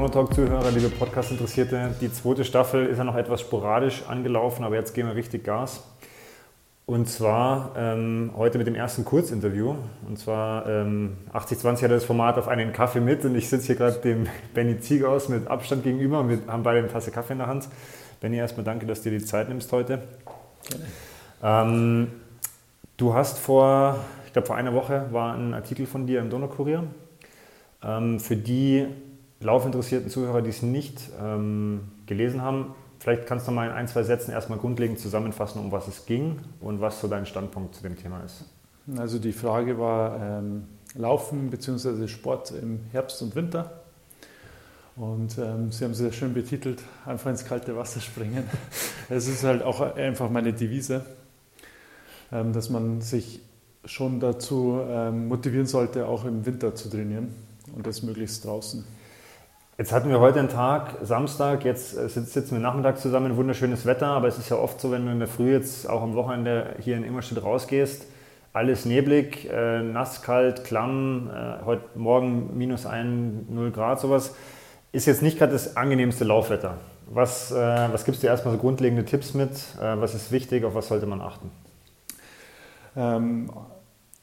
Donotalk-Zuhörer, liebe Podcast-Interessierte, die zweite Staffel ist ja noch etwas sporadisch angelaufen, aber jetzt gehen wir richtig Gas. Und zwar ähm, heute mit dem ersten Kurzinterview. Und zwar ähm, 8020 hat das Format auf einen Kaffee mit und ich sitze hier gerade dem Benny Zieghaus mit Abstand gegenüber und wir haben beide eine Tasse Kaffee in der Hand. Benny, erstmal danke, dass du dir die Zeit nimmst heute. Ähm, du hast vor, ich glaube vor einer Woche war ein Artikel von dir im Donaukurier. Ähm, für die laufinteressierten Zuhörer, die es nicht ähm, gelesen haben, Vielleicht kannst du mal in ein, zwei Sätzen erstmal grundlegend zusammenfassen, um was es ging und was so dein Standpunkt zu dem Thema ist. Also die Frage war ähm, Laufen bzw. Sport im Herbst und Winter. Und ähm, Sie haben es sehr schön betitelt, einfach ins kalte Wasser springen. Es ist halt auch einfach meine Devise, ähm, dass man sich schon dazu ähm, motivieren sollte, auch im Winter zu trainieren und das möglichst draußen. Jetzt hatten wir heute einen Tag, Samstag, jetzt äh, sitzen wir nachmittags zusammen, wunderschönes Wetter, aber es ist ja oft so, wenn du in der Früh jetzt auch am Wochenende hier in Immerstedt rausgehst, alles neblig, äh, nass, kalt, klamm, äh, heute Morgen minus 1, 0 Grad, sowas, ist jetzt nicht gerade das angenehmste Laufwetter. Was, äh, was gibst du erstmal so grundlegende Tipps mit? Äh, was ist wichtig, auf was sollte man achten? Ähm,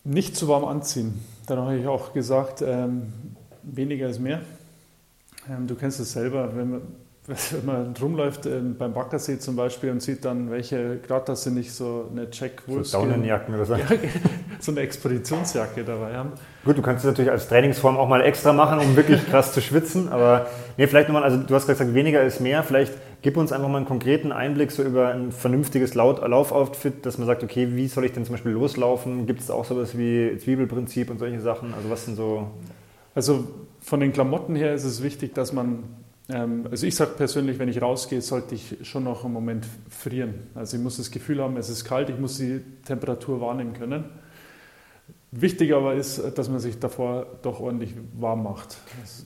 nicht zu warm anziehen. Dann habe ich auch gesagt, ähm, weniger ist mehr. Ähm, du kennst es selber, wenn man, wenn man rumläuft ähm, beim Baggersee zum Beispiel und sieht dann, welche, gerade das sind nicht so eine Wolfskin. So Daunenjacken oder so. Ja, so eine Expeditionsjacke dabei haben. Gut, du kannst es natürlich als Trainingsform auch mal extra machen, um wirklich krass zu schwitzen, aber nee, vielleicht nochmal, also du hast gesagt, weniger ist mehr, vielleicht gib uns einfach mal einen konkreten Einblick so über ein vernünftiges Laufoutfit, dass man sagt, okay, wie soll ich denn zum Beispiel loslaufen? Gibt es auch sowas wie Zwiebelprinzip und solche Sachen? Also was sind so... Also von den Klamotten her ist es wichtig, dass man, ähm, also ich sage persönlich, wenn ich rausgehe, sollte ich schon noch einen Moment frieren. Also ich muss das Gefühl haben, es ist kalt, ich muss die Temperatur wahrnehmen können. Wichtig aber ist, dass man sich davor doch ordentlich warm macht.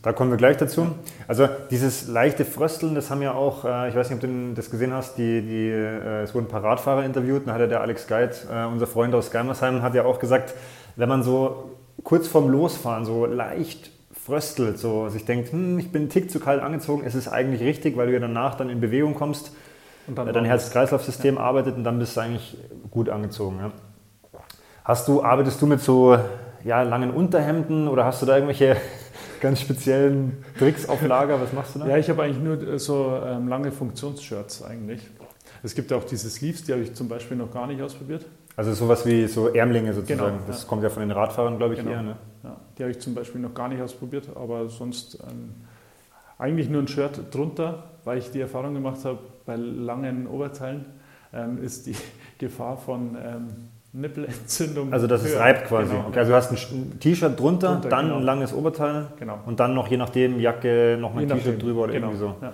Da kommen wir gleich dazu. Also dieses leichte Frösteln, das haben ja auch, äh, ich weiß nicht, ob du das gesehen hast, die, die, äh, es wurden ein paar Radfahrer interviewt, da hat ja der Alex Geit, äh, unser Freund aus Geimersheim, hat ja auch gesagt, wenn man so kurz vorm Losfahren so leicht fröstelt, so sich denkt, hm, ich bin einen Tick zu kalt angezogen, es ist eigentlich richtig, weil du ja danach dann in Bewegung kommst, und dann dein Herz-Kreislauf-System ja. arbeitet und dann bist du eigentlich gut angezogen. Ja. Hast du, arbeitest du mit so ja, langen Unterhemden oder hast du da irgendwelche ganz speziellen Tricks auf Lager? Was machst du da? Ja, ich habe eigentlich nur äh, so ähm, lange Funktionsshirts eigentlich. Es gibt auch diese Sleeves, die habe ich zum Beispiel noch gar nicht ausprobiert. Also sowas wie so Ärmlinge sozusagen. Genau, das ja. kommt ja von den Radfahrern, glaube ich, genau. eher. Ne? Ja, die habe ich zum Beispiel noch gar nicht ausprobiert, aber sonst ähm, eigentlich nur ein Shirt drunter, weil ich die Erfahrung gemacht habe, bei langen Oberteilen ähm, ist die Gefahr von ähm, Nippelentzündung. Also das höher. ist reibt quasi. Genau. Okay, also du hast ein T-Shirt drunter, drunter, dann genau. ein langes Oberteil genau. und dann noch je nachdem Jacke noch ein T-Shirt drüber oder genau. irgendwie so. Ja.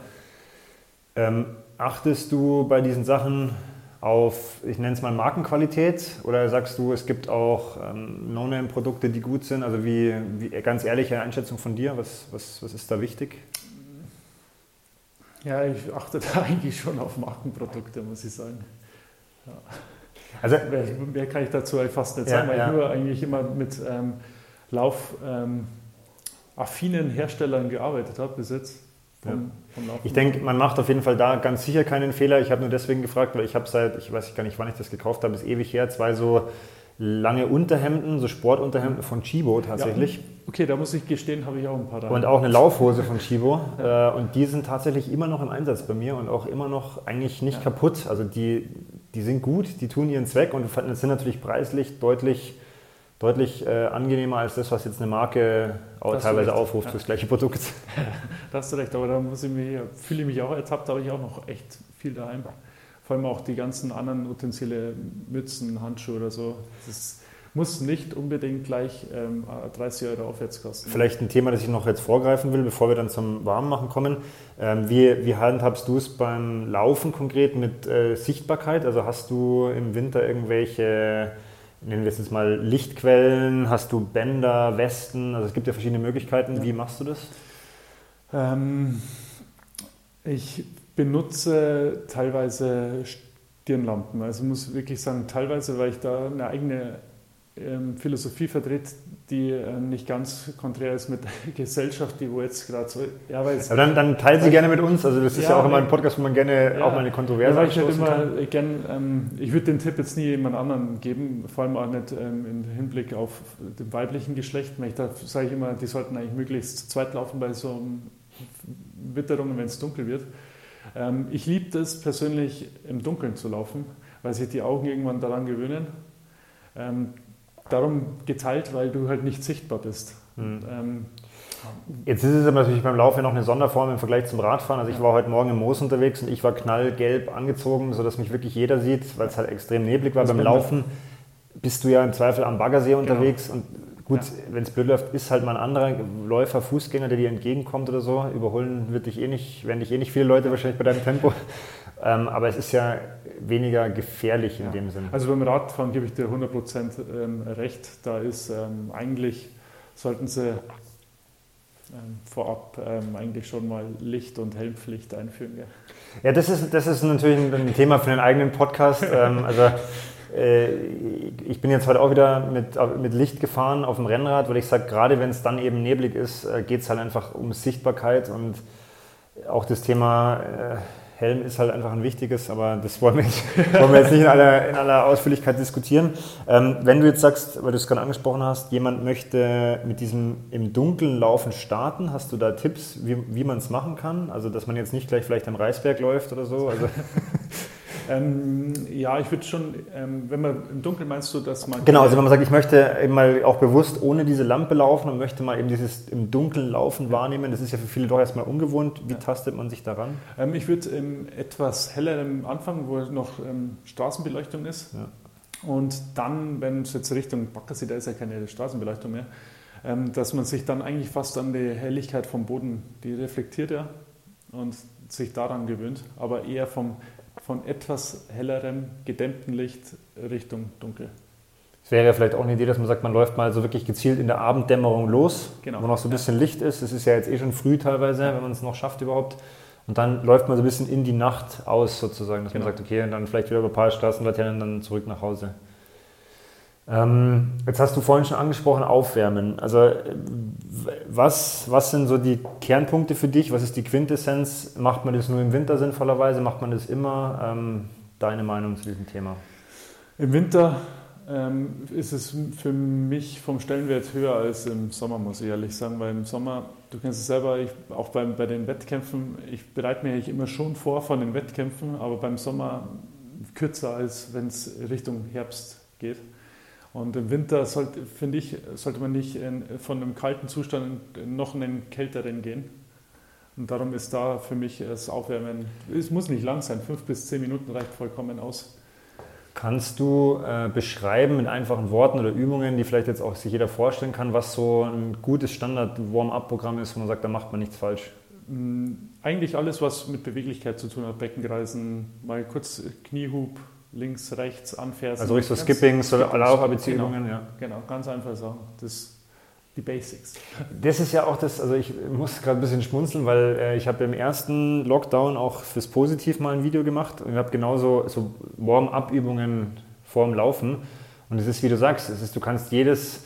Ähm, achtest du bei diesen Sachen auf, ich nenne es mal Markenqualität oder sagst du, es gibt auch ähm, No-Name-Produkte, die gut sind? Also wie, wie, ganz ehrliche Einschätzung von dir, was, was, was ist da wichtig? Ja, ich achte da eigentlich schon auf Markenprodukte, muss ich sagen. Ja. Also, mehr, mehr, kann ich dazu fast nicht sagen, ja, weil ja. ich nur eigentlich immer mit ähm, laufaffinen ähm, Herstellern gearbeitet habe bis jetzt. Vom, vom ich denke, man macht auf jeden Fall da ganz sicher keinen Fehler. Ich habe nur deswegen gefragt, weil ich habe seit, ich weiß gar nicht, wann ich das gekauft habe, ist ewig her, zwei so lange Unterhemden, so Sportunterhemden von Chibo tatsächlich. Ja, okay, da muss ich gestehen, habe ich auch ein paar da. Und auch eine Laufhose von Chibo. ja. Äh, und die sind tatsächlich immer noch im Einsatz bei mir und auch immer noch eigentlich nicht ja. kaputt. Also die, die sind gut, die tun ihren Zweck und sind natürlich preislich deutlich deutlich äh, angenehmer als das, was jetzt eine Marke teilweise aufruft, ja. das gleiche Produkt. da hast du recht, aber da muss ich mich, fühle ich mich auch ertappt, da habe ich auch noch echt viel daheim. Vor allem auch die ganzen anderen Utensilien, Mützen, Handschuhe oder so. Das muss nicht unbedingt gleich ähm, 30 Euro aufwärts kosten. Vielleicht ein Thema, das ich noch jetzt vorgreifen will, bevor wir dann zum Warmmachen kommen. Ähm, wie, wie handhabst du es beim Laufen konkret mit äh, Sichtbarkeit? Also hast du im Winter irgendwelche nennen wir es jetzt mal Lichtquellen? Hast du Bänder, Westen? Also es gibt ja verschiedene Möglichkeiten. Wie machst du das? Ähm, ich benutze teilweise Stirnlampen. Also muss wirklich sagen, teilweise, weil ich da eine eigene Philosophie vertritt, die äh, nicht ganz konträr ist mit der Gesellschaft, die wo jetzt gerade so. Ja, weil Aber dann, dann teilt sie gerne mit uns. Also das ist ja, ja auch immer ein Podcast, wo man gerne ja, auch mal eine Kontroverse ich halt immer kann. Gern, ähm, ich würde den Tipp jetzt nie jemand anderen geben, vor allem auch nicht ähm, im Hinblick auf dem weiblichen Geschlecht. Da sage ich immer, die sollten eigentlich möglichst zu zweit laufen bei so Witterungen, wenn es dunkel wird. Ähm, ich liebe das persönlich im Dunkeln zu laufen, weil sich die Augen irgendwann daran gewöhnen. Darum geteilt, weil du halt nicht sichtbar bist. Mhm. Ähm, Jetzt ist es aber natürlich beim Laufen noch eine Sonderform im Vergleich zum Radfahren. Also ich war heute Morgen im Moos unterwegs und ich war knallgelb angezogen, sodass mich wirklich jeder sieht, weil es halt extrem neblig war. Das beim Laufen bist du ja im Zweifel am Baggersee genau. unterwegs genau. und gut, ja. wenn es blöd läuft, ist halt mal ein anderer Läufer, Fußgänger, der dir entgegenkommt oder so. Überholen wird dich eh nicht, werden dich eh nicht viele Leute wahrscheinlich bei deinem Tempo. Ähm, aber es ist ja weniger gefährlich in ja. dem Sinne. Also beim Radfahren gebe ich dir 100% ähm, recht. Da ist ähm, eigentlich, sollten sie ähm, vorab ähm, eigentlich schon mal Licht- und Helmpflicht einführen. Ja, ja das, ist, das ist natürlich ein Thema für den eigenen Podcast. Ähm, also äh, ich bin jetzt heute auch wieder mit, mit Licht gefahren auf dem Rennrad, weil ich sage, gerade wenn es dann eben neblig ist, äh, geht es halt einfach um Sichtbarkeit und auch das Thema äh, Helm ist halt einfach ein wichtiges, aber das wollen wir, nicht, wollen wir jetzt nicht in aller, in aller Ausführlichkeit diskutieren. Ähm, wenn du jetzt sagst, weil du es gerade angesprochen hast, jemand möchte mit diesem im Dunkeln Laufen starten, hast du da Tipps, wie, wie man es machen kann? Also, dass man jetzt nicht gleich vielleicht am Reisberg läuft oder so? Also Ähm, ja, ich würde schon, ähm, wenn man im Dunkeln meinst du, dass man. Genau, also wenn man sagt, ich möchte eben mal auch bewusst ohne diese Lampe laufen und möchte mal eben dieses im Dunkeln laufen wahrnehmen, das ist ja für viele doch erstmal ungewohnt. Wie ja. tastet man sich daran? Ähm, ich würde etwas heller am Anfang, wo noch ähm, Straßenbeleuchtung ist. Ja. Und dann, wenn es jetzt Richtung Baggersee, da ist ja keine Straßenbeleuchtung mehr, ähm, dass man sich dann eigentlich fast an die Helligkeit vom Boden, die reflektiert ja und sich daran gewöhnt, aber eher vom von etwas hellerem, gedämmtem Licht Richtung dunkel. Es wäre ja vielleicht auch eine Idee, dass man sagt, man läuft mal so wirklich gezielt in der Abenddämmerung los, genau. wo noch so ein bisschen. Licht ist. Es ist ja jetzt eh schon früh teilweise, wenn man es noch schafft überhaupt. Und dann läuft man so ein bisschen in die Nacht aus sozusagen, dass genau. man sagt, okay, und dann vielleicht wieder über ein paar Straßenlaternen dann zurück nach Hause. Ähm, jetzt hast du vorhin schon angesprochen, Aufwärmen. Also was, was sind so die Kernpunkte für dich? Was ist die Quintessenz? Macht man das nur im Winter sinnvollerweise? Macht man das immer? Ähm, deine Meinung zu diesem Thema? Im Winter ähm, ist es für mich vom Stellenwert höher als im Sommer, muss ich ehrlich sagen, weil im Sommer, du kennst es selber, ich, auch beim, bei den Wettkämpfen, ich bereite mich immer schon vor von den Wettkämpfen, aber beim Sommer kürzer als wenn es Richtung Herbst geht. Und im Winter sollte, finde ich, sollte man nicht in, von einem kalten Zustand in noch einen kälteren gehen. Und darum ist da für mich das Aufwärmen, es muss nicht lang sein, fünf bis zehn Minuten reicht vollkommen aus. Kannst du äh, beschreiben mit einfachen Worten oder Übungen, die vielleicht jetzt auch sich jeder vorstellen kann, was so ein gutes Standard-Warm-up-Programm ist, wo man sagt, da macht man nichts falsch? Mm, eigentlich alles, was mit Beweglichkeit zu tun hat, Beckenkreisen, mal kurz Kniehub, links, rechts anfährst. Also richtig so Skipping, so Lauf-ABC-Übungen, genau, ja. Genau, ganz einfach Sachen. Das die Basics. Das ist ja auch das, also ich muss gerade ein bisschen schmunzeln, weil äh, ich habe im ersten Lockdown auch fürs Positiv mal ein Video gemacht und ich habe genauso so Warm-up-Übungen vorm Laufen. Und es ist, wie du sagst, es ist, du kannst jedes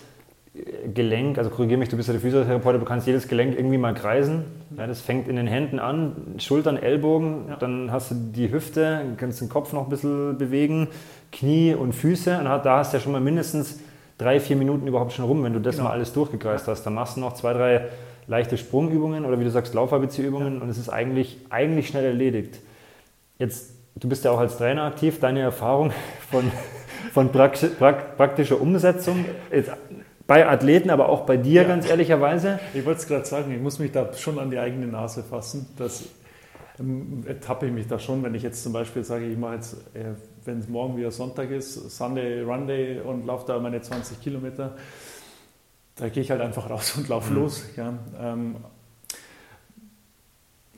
Gelenk, also korrigiere mich, du bist ja der Physiotherapeut, du kannst jedes Gelenk irgendwie mal kreisen. Ja, das fängt in den Händen an, Schultern, Ellbogen, ja. dann hast du die Hüfte, kannst den Kopf noch ein bisschen bewegen, Knie und Füße. Und da hast du ja schon mal mindestens drei, vier Minuten überhaupt schon rum, wenn du das genau. mal alles durchgekreist hast. Dann machst du noch zwei, drei leichte Sprungübungen oder wie du sagst, Lauf-ABC-Übungen ja. und es ist eigentlich, eigentlich schnell erledigt. Jetzt, du bist ja auch als Trainer aktiv, deine Erfahrung von, von praktischer Umsetzung. Jetzt, bei Athleten, aber auch bei dir, ja. ganz ehrlicherweise. Ich wollte es gerade sagen, ich muss mich da schon an die eigene Nase fassen. Das ähm, ertappe ich mich da schon, wenn ich jetzt zum Beispiel sage, ich mache jetzt, äh, wenn es morgen wieder Sonntag ist, Sunday Run Day und laufe da meine 20 Kilometer, da gehe ich halt einfach raus und laufe mhm. los. Ja. Ähm,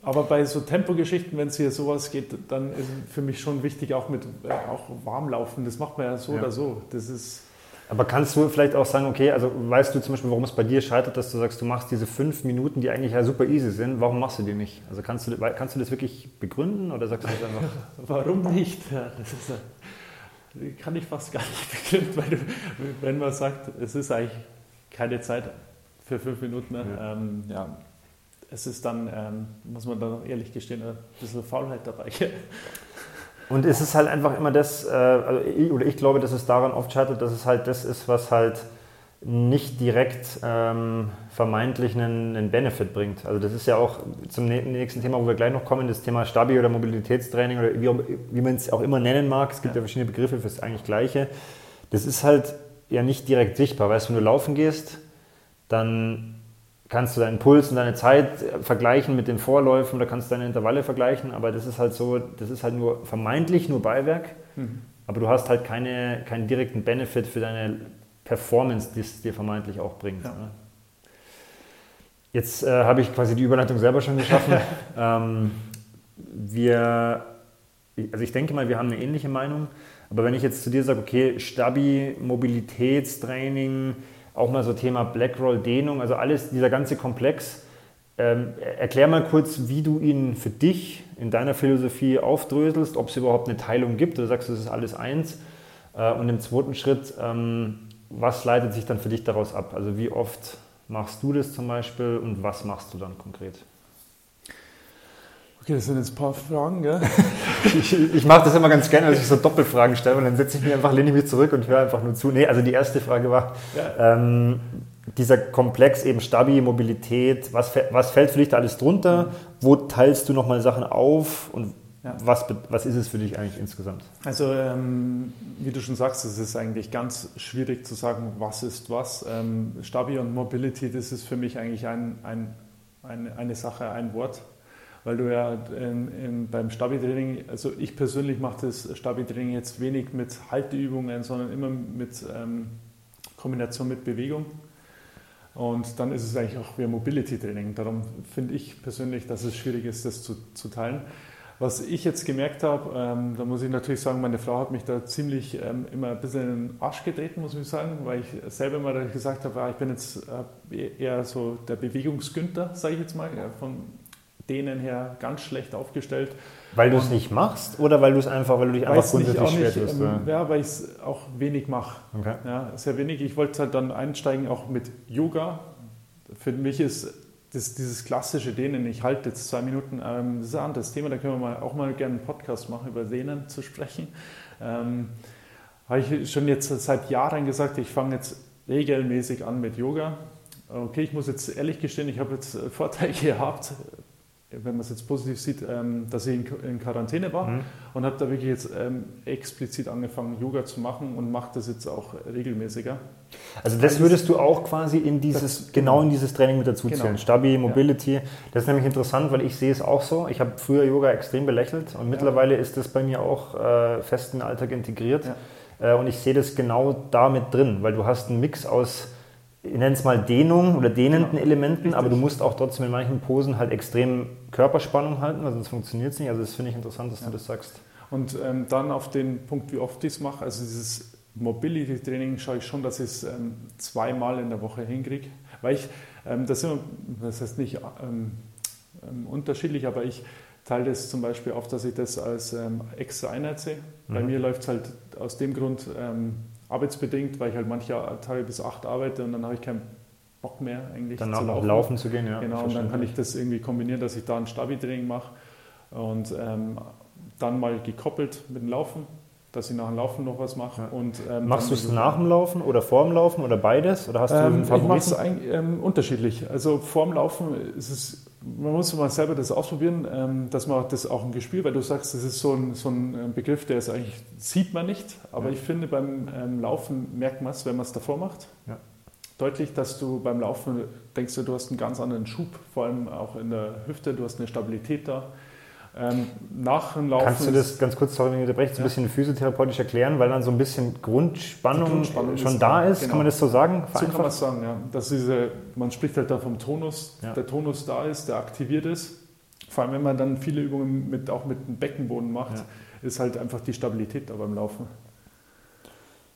aber bei so Tempogeschichten, wenn es hier sowas geht, dann ist für mich schon wichtig, auch mit äh, auch Warmlaufen. Das macht man ja so ja. oder so. Das ist aber kannst du vielleicht auch sagen, okay, also weißt du zum Beispiel, warum es bei dir scheitert, dass du sagst, du machst diese fünf Minuten, die eigentlich ja super easy sind, warum machst du die nicht? Also kannst du, kannst du das wirklich begründen oder sagst du das einfach? warum nicht? Ja, das ist kann ich fast gar nicht begründen, weil du, wenn man sagt, es ist eigentlich keine Zeit für fünf Minuten, ne? ja. Ähm, ja es ist dann, ähm, muss man dann ehrlich gestehen, ein bisschen Faulheit dabei. Und es ist halt einfach immer das, äh, also ich, oder ich glaube, dass es daran oft scheitert, dass es halt das ist, was halt nicht direkt ähm, vermeintlich einen, einen, Benefit bringt. Also das ist ja auch zum nächsten Thema, wo wir gleich noch kommen, das Thema Stabi oder Mobilitätstraining oder wie, wie man es auch immer nennen mag. Es gibt ja, ja verschiedene Begriffe für das eigentlich Gleiche. Das ist halt ja nicht direkt sichtbar. Weißt du, wenn du laufen gehst, dann kannst du deinen Puls und deine Zeit vergleichen mit den Vorläufen oder kannst deine Intervalle vergleichen, aber das ist halt so, das ist halt nur vermeintlich nur Beiwerk, mhm. aber du hast halt keine, keinen direkten Benefit für deine Performance, die es dir vermeintlich auch bringt. Ja. Ne? Jetzt äh, habe ich quasi die Überleitung selber schon geschaffen. ähm, wir, also ich denke mal, wir haben eine ähnliche Meinung, aber wenn ich jetzt zu dir sage, okay, Stabi, Mobilitätstraining, auch mal so Thema Blackroll, Dehnung, also alles, dieser ganze Komplex. Ähm, erklär mal kurz, wie du ihn für dich in deiner Philosophie aufdröselst, ob es überhaupt eine Teilung gibt oder sagst du, es ist alles eins. Äh, und im zweiten Schritt, ähm, was leitet sich dann für dich daraus ab? Also wie oft machst du das zum Beispiel und was machst du dann konkret? Okay, das sind jetzt ein paar Fragen, gell? ich, ich mache das immer ganz gerne, dass ich so Doppelfragen stelle und dann setze ich mich einfach, lehne mich zurück und höre einfach nur zu. Nee, also die erste Frage war, ja. ähm, dieser Komplex eben Stabi, Mobilität, was, was fällt für dich da alles drunter? Mhm. Wo teilst du nochmal Sachen auf und ja. was, was ist es für dich eigentlich insgesamt? Also ähm, wie du schon sagst, es ist eigentlich ganz schwierig zu sagen, was ist was. Ähm, Stabi und Mobility, das ist für mich eigentlich ein, ein, eine, eine Sache, ein Wort weil du ja in, in, beim Stabi-Training, also ich persönlich mache das Stabi-Training jetzt wenig mit Halteübungen, sondern immer mit ähm, Kombination mit Bewegung. Und dann ist es eigentlich auch wie Mobility-Training. Darum finde ich persönlich, dass es schwierig ist, das zu, zu teilen. Was ich jetzt gemerkt habe, ähm, da muss ich natürlich sagen, meine Frau hat mich da ziemlich ähm, immer ein bisschen in den Arsch getreten, muss ich sagen, weil ich selber immer gesagt habe, ja, ich bin jetzt äh, eher so der Bewegungsgünter, sage ich jetzt mal, ja, von denen her ganz schlecht aufgestellt. Weil du es nicht machst oder weil du es einfach, weil du dich einfach grundsätzlich schwer tust? Ähm, ja, weil ich es auch wenig mache. Okay. Ja, sehr wenig. Ich wollte halt dann einsteigen auch mit Yoga. Für mich ist das, dieses klassische Dehnen, ich halte jetzt zwei Minuten, ähm, das ist ein anderes Thema, da können wir mal, auch mal gerne einen Podcast machen, über Dehnen zu sprechen. Ähm, habe ich schon jetzt seit Jahren gesagt, ich fange jetzt regelmäßig an mit Yoga. Okay, ich muss jetzt ehrlich gestehen, ich habe jetzt Vorteile gehabt, wenn man es jetzt positiv sieht, ähm, dass ich in Quarantäne war mhm. und habe da wirklich jetzt ähm, explizit angefangen, Yoga zu machen und mache das jetzt auch regelmäßiger. Also das würdest du auch quasi in dieses, genau in dieses Training mit dazu zählen. Genau. Stabi, Mobility. Ja. Das ist nämlich interessant, weil ich sehe es auch so. Ich habe früher Yoga extrem belächelt und mittlerweile ja. ist das bei mir auch äh, fest in den Alltag integriert. Ja. Äh, und ich sehe das genau damit drin, weil du hast einen Mix aus ich nenne es mal Dehnung oder dehnenden genau. Elementen, Richtig. aber du musst auch trotzdem in manchen Posen halt extrem Körperspannung halten, weil sonst funktioniert es nicht. Also das finde ich interessant, dass ja. du das sagst. Und ähm, dann auf den Punkt, wie oft ich es mache, also dieses Mobility-Training schaue ich schon, dass ich es ähm, zweimal in der Woche hinkriege, weil ich, ähm, das, immer, das heißt nicht ähm, ähm, unterschiedlich, aber ich teile das zum Beispiel auf, dass ich das als ähm, extra Einheit sehe. Mhm. Bei mir läuft es halt aus dem Grund arbeitsbedingt, weil ich halt manche Tage bis acht arbeite und dann habe ich keinen Bock mehr eigentlich Danach zu laufen. laufen zu gehen, ja. Genau, und dann kann ich das irgendwie kombinieren, dass ich da ein Stabi-Training mache und ähm, dann mal gekoppelt mit dem Laufen, dass ich nach dem Laufen noch was mache. Ja. Und, ähm, Machst du es nach dem Laufen oder vor dem Laufen oder beides? Oder hast du ähm, einen Favoriten? Ich mache es ähm, unterschiedlich. Also vor dem Laufen ist es man muss mal selber das ausprobieren, ähm, dass man das auch im Gespür, weil du sagst, das ist so ein, so ein ähm, Begriff, der ist eigentlich, sieht man nicht, aber ja. ich finde beim ähm, Laufen merkt man es, wenn man es davor macht. Ja. Deutlich, dass du beim Laufen denkst, du hast einen ganz anderen Schub, vor allem auch in der Hüfte, du hast eine Stabilität da. Ähm, nach dem Laufen. Kannst du das ganz kurz, sorry, wenn ich unterbreche, so ein bisschen physiotherapeutisch erklären, weil dann so ein bisschen Grundspannung, Grundspannung schon ist, da ist? Genau. Kann man das so sagen? So kann man es sagen, ja. Dass diese, man spricht halt da vom Tonus, ja. der Tonus da ist, der aktiviert ist. Vor allem, wenn man dann viele Übungen mit, auch mit dem Beckenboden macht, ja. ist halt einfach die Stabilität da beim Laufen.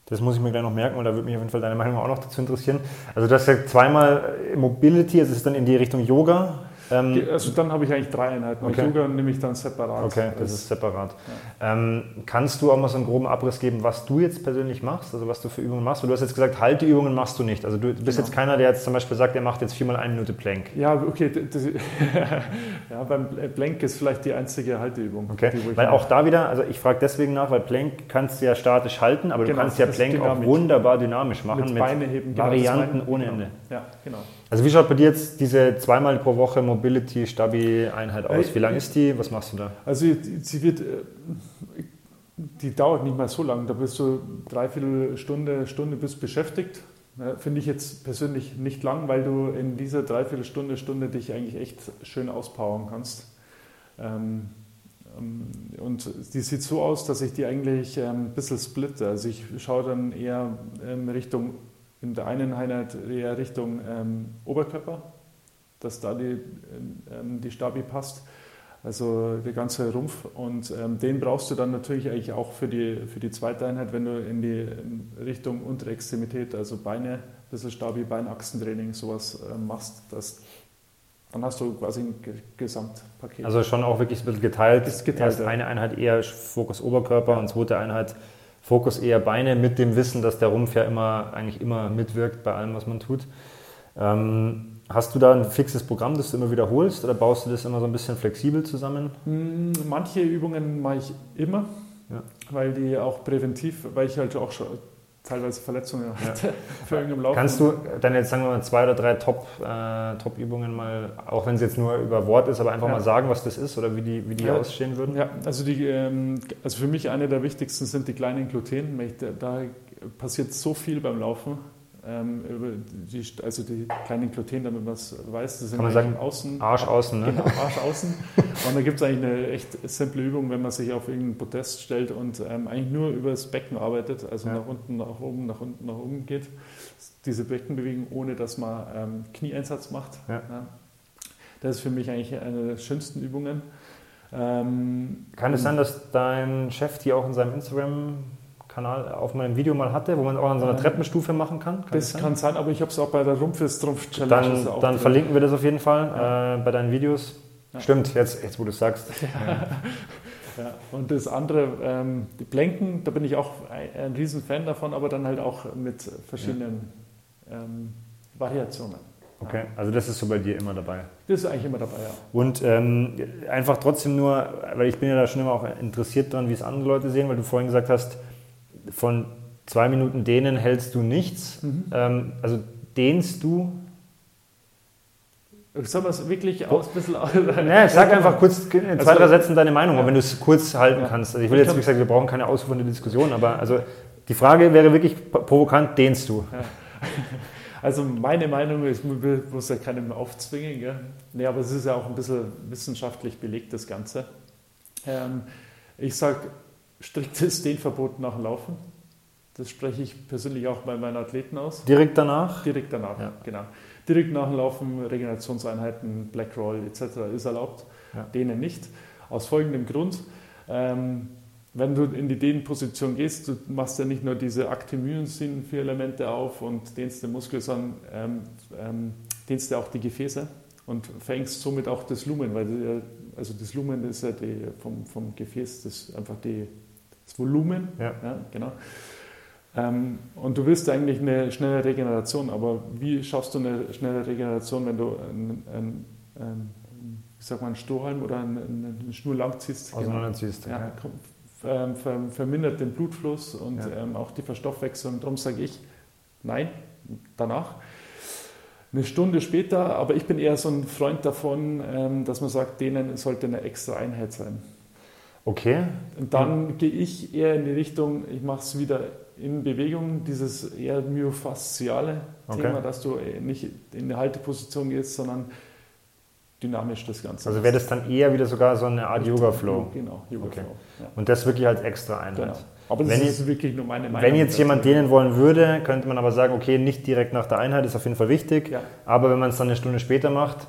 Das muss ich mir gleich noch merken und da würde mich auf jeden Fall deine Meinung auch noch dazu interessieren. Also du hast ja zweimal Mobility, also es ist dann in die Richtung Yoga Ähm, also dann habe ich eigentlich drei Einheiten. Okay. Yoga nehme ich dann separat. Okay, das ist separat. Ähm, kannst du auch mal so einen groben Abriss geben, was du jetzt persönlich machst, also was du für Übungen machst? Weil du hast jetzt gesagt, Halteübungen machst du nicht. Also du bist Genau. jetzt keiner, der jetzt zum Beispiel sagt, er macht jetzt viermal eine Minute Plank. Ja, okay. Das, ja, beim Blank ist vielleicht die einzige Halteübung. Okay, die, wo ich weil auch da wieder, also ich frage deswegen nach, weil Plank kannst du ja statisch halten, aber du Genau, kannst ja Plank auch wunderbar dynamisch machen mit, mit, Beine heben. genau, Varianten meine- ohne genau. Ende. Ja, genau. Also wie schaut bei dir jetzt diese zweimal pro Woche Mobility Stabi Einheit aus? Äh, Wie lang ist die? Was machst du da? Also sie wird, äh, die dauert nicht mal so lang. Da bist du dreiviertel Stunde, Stunde bist beschäftigt. Finde ich jetzt persönlich nicht lang, weil du in dieser Dreiviertelstunde, Stunde dich eigentlich echt schön auspowern kannst. Ähm, ähm, und die sieht so aus, dass ich die eigentlich ähm, ein bisschen splitte. Also ich schaue dann eher ähm, Richtung, in der einen Einheit eher Richtung ähm, Oberkörper, dass da die, ähm, die Stabi passt. Also der ganze Rumpf und ähm, den brauchst du dann natürlich eigentlich auch für die, für die zweite Einheit, wenn du in die in Richtung untere Extremität, also Beine, ein bisschen Stabi, Beinachsentraining, sowas ähm, machst, das, dann hast du quasi ein Ge- Gesamtpaket. Also schon auch wirklich ein bisschen geteilt. Ist geteilt, Erst ja. eine Einheit eher Fokus Oberkörper und zweite Einheit Fokus eher Beine mit dem Wissen, dass der Rumpf ja immer eigentlich immer mitwirkt bei allem, was man tut. Ähm, hast du da ein fixes Programm, das du immer wiederholst oder baust du das immer so ein bisschen flexibel zusammen? Mm, Manche Übungen mache ich immer, Ja. weil die auch präventiv, weil ich halt auch schon teilweise Verletzungen hatte für irgendeinem Laufen. Kannst du dann jetzt sagen wir mal zwei oder drei Top, äh, Top-Übungen mal, auch wenn es jetzt nur über Wort ist, aber einfach Ja. mal sagen, was das ist oder wie die, wie die Ja. aussehen würden? Ja, also, die, ähm, also für mich eine der wichtigsten sind die kleinen Gluten. da passiert so viel beim Laufen. Ähm, die, also die kleinen Gluten, damit man es weiß, das sind Kann man sagen, außen, Arsch außen, ne? Genau, Arsch außen. Und da gibt es eigentlich eine echt simple Übung, wenn man sich auf irgendeinen Podest stellt und ähm, eigentlich nur über das Becken arbeitet, also Ja. nach unten, nach oben, nach unten, nach oben geht. Diese Beckenbewegung, ohne dass man ähm, Knieeinsatz macht. Ja. Das ist für mich eigentlich eine der schönsten Übungen. Ähm, Kann es sein, dass dein Chef die auch in seinem Instagram-Kanal auf meinem Video mal hatte, wo man auch an so einer Treppenstufe machen kann? kann das sein? kann sein, aber ich habe es auch bei der Rumpf ist Trumpf Challenge. ist Dann, dann drin. verlinken wir das auf jeden Fall Ja. äh, bei deinen Videos. Ja. Stimmt, jetzt, jetzt wo du es sagst. Ja, und das andere, ähm, die Blenken, da bin ich auch ein, ein riesen Fan davon, aber dann halt auch mit verschiedenen ähm, Variationen. Okay, also das ist so bei dir immer dabei. Das ist eigentlich immer dabei, ja. Und ähm, einfach trotzdem nur, weil ich bin ja da schon immer auch interessiert dran, wie es andere Leute sehen, weil du vorhin gesagt hast, von zwei Minuten dehnen hältst du nichts. Mhm. Ähm, also dehnst du Soll man es wirklich aus, ein bisschen aus? Ja, sag einfach kurz in zwei, Also- drei Sätzen deine Meinung, Ja. wenn du es kurz halten Ja. kannst. Also ich will jetzt, wie gesagt, wir brauchen keine ausufernde Diskussion, aber also die Frage wäre wirklich provokant, dehnst du? Also meine Meinung ist, man muss ja keinem aufzwingen. Gell? Nee, aber es ist ja auch ein bisschen wissenschaftlich belegt, das Ganze. Ähm, ich sage striktes Dehnverbot nach dem Laufen. Das spreche ich persönlich auch bei meinen Athleten aus. Direkt danach? Direkt danach, Ja. genau. Direkt nach dem Laufen, Regenerationseinheiten, Black Roll etc. ist erlaubt, Ja. denen nicht. Aus folgendem Grund. Ähm, wenn du in die Dehnposition gehst, du machst ja nicht nur diese Aktimyosyn vier Elemente auf und dehnst den Muskel, sondern ähm, ähm, dehnst ja auch die Gefäße und verengst somit auch das Lumen, weil also das Lumen ist ja die, vom, vom Gefäß das einfach die, das Volumen, Ja. ja, genau. Ähm, und du willst eigentlich eine schnelle Regeneration, aber wie schaffst du eine schnelle Regeneration, wenn du einen, einen, einen, ich sag mal einen Strohhalm oder einen, einen Schnur lang ziehst? Auseinanderziehst. Genau. Ja, kom- ähm, ver, vermindert den Blutfluss und Ja. ähm, auch die Verstoffwechslung. Darum sage ich, nein, danach. Eine Stunde später, aber ich bin eher so ein Freund davon, ähm, dass man sagt, denen sollte eine extra Einheit sein. Okay. Und dann gehe ich eher in die Richtung, ich mache es wieder in Bewegung, dieses eher myofasziale Okay. Thema, dass du äh, nicht in eine Halteposition gehst, sondern dynamisch das Ganze. Also wäre das dann eher wieder sogar so eine Art Yoga-Flow. Genau, Yoga Okay. Flow. Ja, Und das wirklich als extra Einheit. genau. Aber das Wenn ist wirklich nur meine Meinung. Wenn jetzt jemand dehnen wollen würde, könnte man aber sagen, okay, nicht direkt nach der Einheit, ist auf jeden Fall wichtig. Ja. Aber wenn man es dann eine Stunde später macht,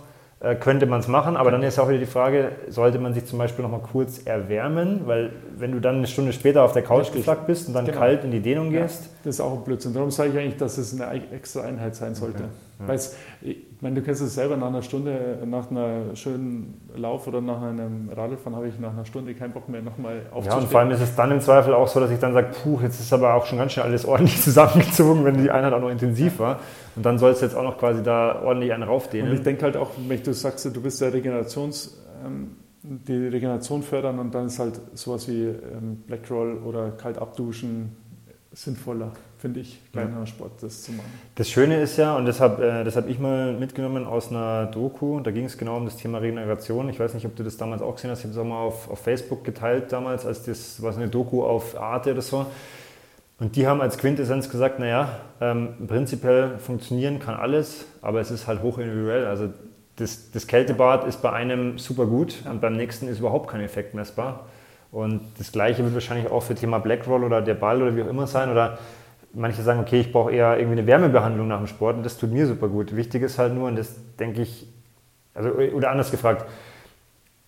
könnte man es machen. Aber dann ist auch wieder die Frage, sollte man sich zum Beispiel noch mal kurz erwärmen? Weil wenn du dann eine Stunde später auf der Couch Richtig. geflackt bist und dann Genau. kalt in die Dehnung Ja. gehst, Das ist auch ein Blödsinn. Darum sage ich eigentlich, dass es eine extra Einheit sein sollte. Okay. Ja. Ich meine, du kennst es selber nach einer Stunde, nach einer schönen Lauf oder nach einem Radlfahren habe ich nach einer Stunde keinen Bock mehr nochmal aufzustehen. Ja, und vor allem ist es dann im Zweifel auch so, dass ich dann sage, puh, jetzt ist aber auch schon ganz schön alles ordentlich zusammengezogen, wenn die Einheit auch noch intensiv war. Und dann soll es jetzt auch noch quasi da ordentlich einen raufdehnen. Und ich denke halt auch, wenn du sagst, du bist der Regenerations... Ähm, die Regeneration fördern und dann ist halt sowas wie ähm, Blackroll oder kalt abduschen sinnvoller, finde ich, kleiner ja. Sport das zu machen. Das Schöne ist ja, und das habe äh, hab ich mal mitgenommen aus einer Doku, da ging es genau um das Thema Regeneration. Ich weiß nicht, ob du das damals auch gesehen hast, ich habe es auch mal auf, auf Facebook geteilt damals, als das war eine Doku auf Arte oder so. Und die haben als Quintessenz gesagt, naja, ähm, prinzipiell funktionieren kann alles, aber es ist halt hoch individuell. Also das, das Kältebad ist bei einem super gut und beim nächsten ist überhaupt kein Effekt messbar. Und das Gleiche wird wahrscheinlich auch für Thema Blackroll oder der Ball oder wie auch immer sein. Oder manche sagen, okay, ich brauche eher irgendwie eine Wärmebehandlung nach dem Sport und das tut mir super gut. Wichtig ist halt nur, und das denke ich, also, oder anders gefragt,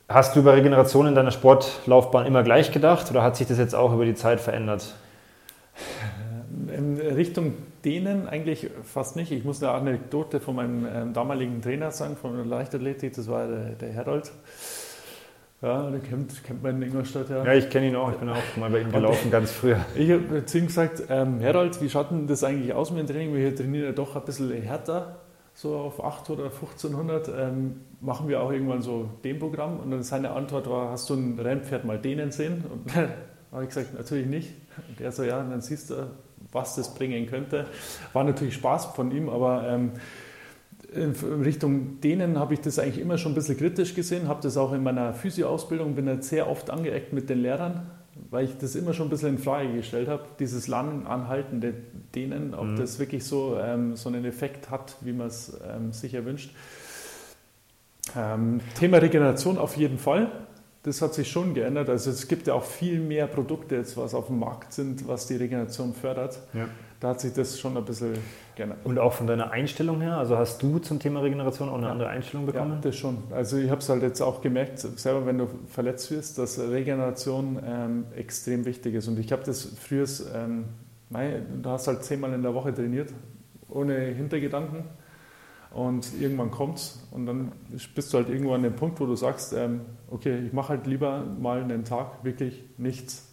hast du über Regeneration in deiner Sportlaufbahn immer gleich gedacht oder hat sich das jetzt auch über die Zeit verändert? In Richtung denen eigentlich fast nicht. Ich muss eine Anekdote von meinem ähm, damaligen Trainer sagen, von der Leichtathletik, das war der, der Herold. Ja, den kennt, kennt man in Ingolstadt ja. Ja, ich kenne ihn auch. Ich bin auch mal bei ihm gelaufen, ganz früher. Ich habe zu ihm gesagt, ähm, Herold, wie schaut denn das eigentlich aus mit dem Training? Wir trainieren ja doch ein bisschen härter, so auf 8 oder 1500. Ähm, machen wir auch irgendwann so dem Programm? Und dann seine Antwort war, hast du ein Rennpferd mal denen sehen? Und habe ich gesagt, natürlich nicht. Und er so, ja, und dann siehst du, was das bringen könnte. War natürlich Spaß von ihm, aber... Ähm, Richtung denen habe ich das eigentlich immer schon ein bisschen kritisch gesehen, habe das auch in meiner Physio-Ausbildung, bin jetzt sehr oft angeeckt mit den Lehrern, weil ich das immer schon ein bisschen in Frage gestellt habe, dieses langen Anhaltende denen, ob mhm. das wirklich so, ähm, so einen Effekt hat, wie man es ähm, sich erwünscht. Ähm, Thema Regeneration auf jeden Fall. Das hat sich schon geändert. Also es gibt ja auch viel mehr Produkte jetzt, was auf dem Markt sind, was die Regeneration fördert. Ja. Da hat sich das schon ein bisschen geändert. Und auch von deiner Einstellung her, also hast du zum Thema Regeneration auch eine ja. andere Einstellung bekommen? Ja, das schon. Also ich habe es halt jetzt auch gemerkt, selber wenn du verletzt wirst, dass Regeneration ähm, extrem wichtig ist. Und ich habe das früher, ähm, du hast halt zehnmal in der Woche trainiert, ohne Hintergedanken. Und irgendwann kommt es und dann bist du halt irgendwann an dem Punkt, wo du sagst, ähm, okay, ich mache halt lieber mal einen Tag wirklich nichts.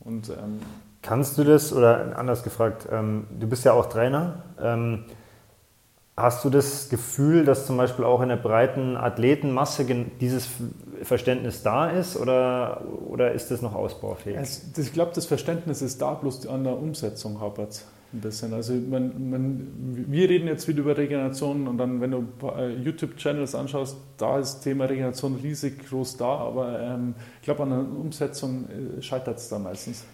Und, ähm, Kannst du das, oder anders gefragt, ähm, du bist ja auch Trainer, ähm, hast du das Gefühl, dass zum Beispiel auch in der breiten Athletenmasse dieses Verständnis da ist oder, oder ist das noch ausbaufähig? Also, ich glaube, das Verständnis ist da, bloß an der Umsetzung hapert ein bisschen. Also man, man, wir reden jetzt wieder über Regeneration und dann, wenn du äh, YouTube-Channels anschaust, da ist das Thema Regeneration riesig groß da, aber ähm, ich glaube, an der Umsetzung äh, scheitert es da meistens.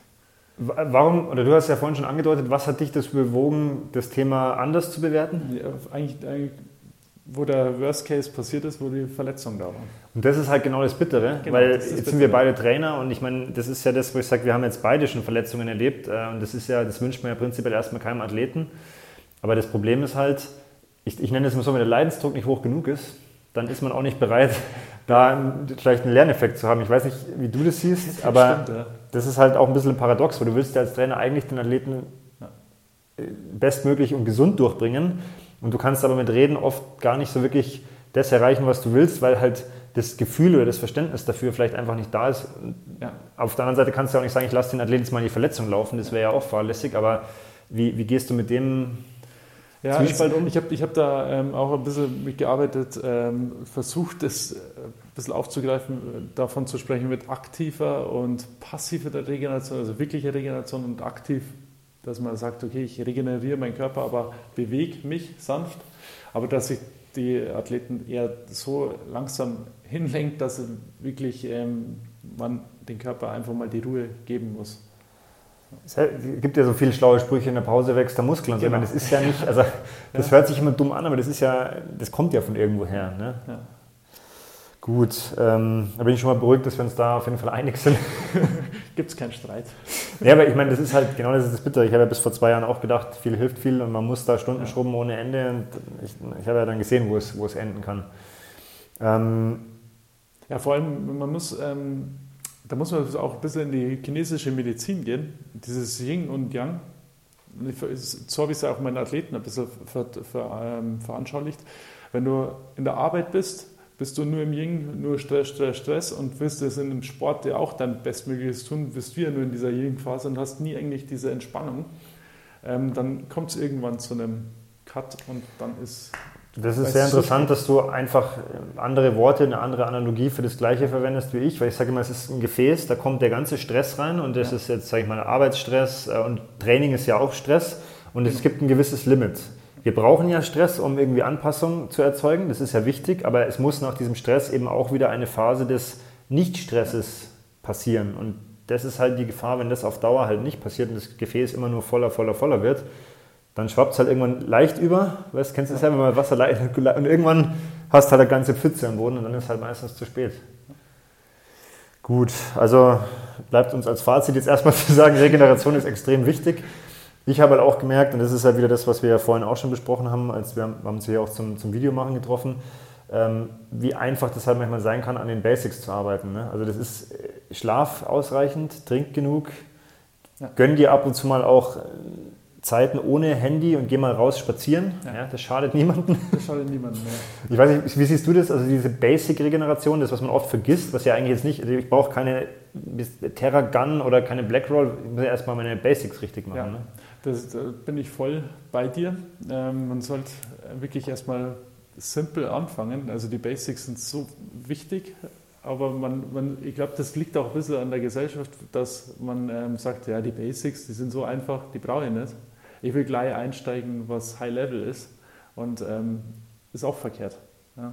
Warum, oder du hast ja vorhin schon angedeutet, was hat dich das bewogen, das Thema anders zu bewerten? Ja, eigentlich, eigentlich wo der Worst Case passiert ist, wo die Verletzung da war. Und das ist halt genau das Bittere, genau, weil das jetzt Bittere. sind wir beide Trainer und ich meine, das ist ja das, wo ich sage, wir haben jetzt beide schon Verletzungen erlebt äh, und das ist ja, das wünscht man ja prinzipiell erstmal keinem Athleten. Aber das Problem ist halt, ich, ich nenne es mal so, wenn der Leidensdruck nicht hoch genug ist, dann ist man auch nicht bereit, da vielleicht einen Lerneffekt zu haben. Ich weiß nicht, wie du das siehst, das aber stimmt, ja. Das ist halt auch ein bisschen ein Paradox, weil du willst ja als Trainer eigentlich den Athleten äh, bestmöglich und gesund durchbringen und du kannst aber mit Reden oft gar nicht so wirklich das erreichen, was du willst, weil halt das Gefühl oder das Verständnis dafür vielleicht einfach nicht da ist. Ja. Auf der anderen Seite kannst du auch nicht sagen, ich lasse den Athleten jetzt mal in die Verletzung laufen, das wäre ja auch fahrlässig, aber wie, wie gehst du mit dem ja, Zwiespalt um? Ich habe ich hab da ähm, auch ein bisschen mitgearbeitet, ähm, versucht, das äh, ein bisschen aufzugreifen, äh, davon zu sprechen mit aktiver und passiver Regeneration, also wirklicher Regeneration und aktiv dass man sagt, okay, ich regeneriere meinen Körper, aber bewege mich sanft, aber dass sich die Athleten eher so langsam hinlenkt, dass wirklich ähm, man den Körper einfach mal die Ruhe geben muss. Es gibt ja so viele schlaue Sprüche, in der Pause wächst der Muskel und genau. so. meine, das ist ja nicht, also das hört sich immer dumm an, aber das ist ja, das kommt ja von irgendwo her. Ne? Ja. Gut, ähm, da bin ich schon mal beruhigt, dass wir uns da auf jeden Fall einig sind. Gibt es keinen Streit. Ja, aber ich meine, das ist halt, genau das ist das Bitter. Ich habe ja bis vor zwei Jahren auch gedacht, viel hilft viel und man muss da Stunden ja. schrubben ohne Ende. Und ich, ich habe ja dann gesehen, wo es, wo es enden kann. Ähm, ja, vor allem, man muss, ähm, da muss man auch ein bisschen in die chinesische Medizin gehen. Dieses Yin und Yang. so habe ich es auch meinen Athleten ein bisschen ver, ver, ähm, veranschaulicht. Wenn du in der Arbeit bist, bist du nur im Ying, nur Stress, Stress, Stress und wirst es in dem Sport ja auch dein Bestmögliches tun, bist du ja nur in dieser Ying-Phase und hast nie eigentlich diese Entspannung. Ähm, dann kommt es irgendwann zu einem Cut und dann ist das ist sehr interessant, dass du einfach andere Worte, eine andere Analogie für das Gleiche verwendest wie ich, weil ich sage immer, es ist ein Gefäß, da kommt der ganze Stress rein und das ja. ist jetzt, sage ich mal, Arbeitsstress äh, und Training ist ja auch Stress und es gibt ein gewisses Limit. Wir brauchen ja Stress, um irgendwie Anpassung zu erzeugen, das ist ja wichtig, aber es muss nach diesem Stress eben auch wieder eine Phase des Nichtstresses passieren und das ist halt die Gefahr, wenn das auf Dauer halt nicht passiert und das Gefäß immer nur voller, voller, voller wird, dann schwappt es halt irgendwann leicht über. Weißt, kennst du das ja, wenn man Wasser leicht und irgendwann hast du halt eine ganze Pfütze am Boden und dann ist halt meistens zu spät. Gut, also bleibt uns als Fazit jetzt erstmal zu sagen, Regeneration ist extrem wichtig. Ich habe halt auch gemerkt, und das ist ja wieder das, was wir ja vorhin auch schon besprochen haben, als wir, wir haben uns hier auch zum, zum Videomachen getroffen, ähm, wie einfach das halt manchmal sein kann, an den Basics zu arbeiten. Ne? Also das ist äh, Schlaf ausreichend, trink genug, ja. gönn dir ab und zu mal auch Zeiten ohne Handy und geh mal raus spazieren. Ja. ja das schadet niemandem. Das schadet niemandem, ja. Ich weiß nicht, wie siehst du das? Also diese Basic-Regeneration, das, was man oft vergisst, was ja eigentlich jetzt nicht, also ich brauche keine Terra Gun oder keine Blackroll, ich muss ja erstmal meine Basics richtig machen. Ja, ne? das, da bin ich voll bei dir. Ähm, man sollte wirklich erstmal simpel anfangen. Also die Basics sind so wichtig, aber man, man, ich glaube, das liegt auch ein bisschen an der Gesellschaft, dass man ähm, sagt, ja, die Basics, die sind so einfach, die brauche ich nicht ich will gleich einsteigen, was High Level ist. Und ähm, ist auch verkehrt. Ja.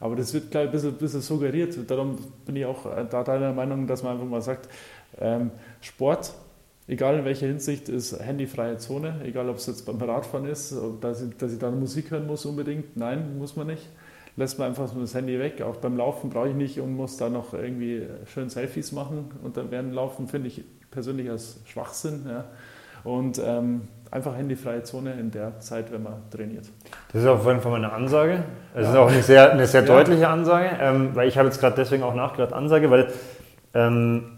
Aber das wird gleich ein bisschen, bisschen, suggeriert. Darum bin ich auch äh, da deiner Meinung, dass man einfach mal sagt, ähm, Sport, egal in welcher Hinsicht, ist handyfreie Zone. Egal, ob es jetzt beim Radfahren ist, dass ich, dass ich dann Musik hören muss unbedingt. Nein, muss man nicht. Lässt man einfach das Handy weg. Auch beim Laufen brauche ich nicht und muss da noch irgendwie schön Selfies machen. Und dann werden Laufen, finde ich persönlich als Schwachsinn. Ja. Und ähm, einfach handyfreie Zone in der Zeit, wenn man trainiert. Das ist auf jeden Fall eine Ansage. Das ja. ist auch eine sehr, eine sehr deutliche Ansage, ähm, weil ich habe jetzt gerade deswegen auch nachgedacht, Ansage, weil ähm,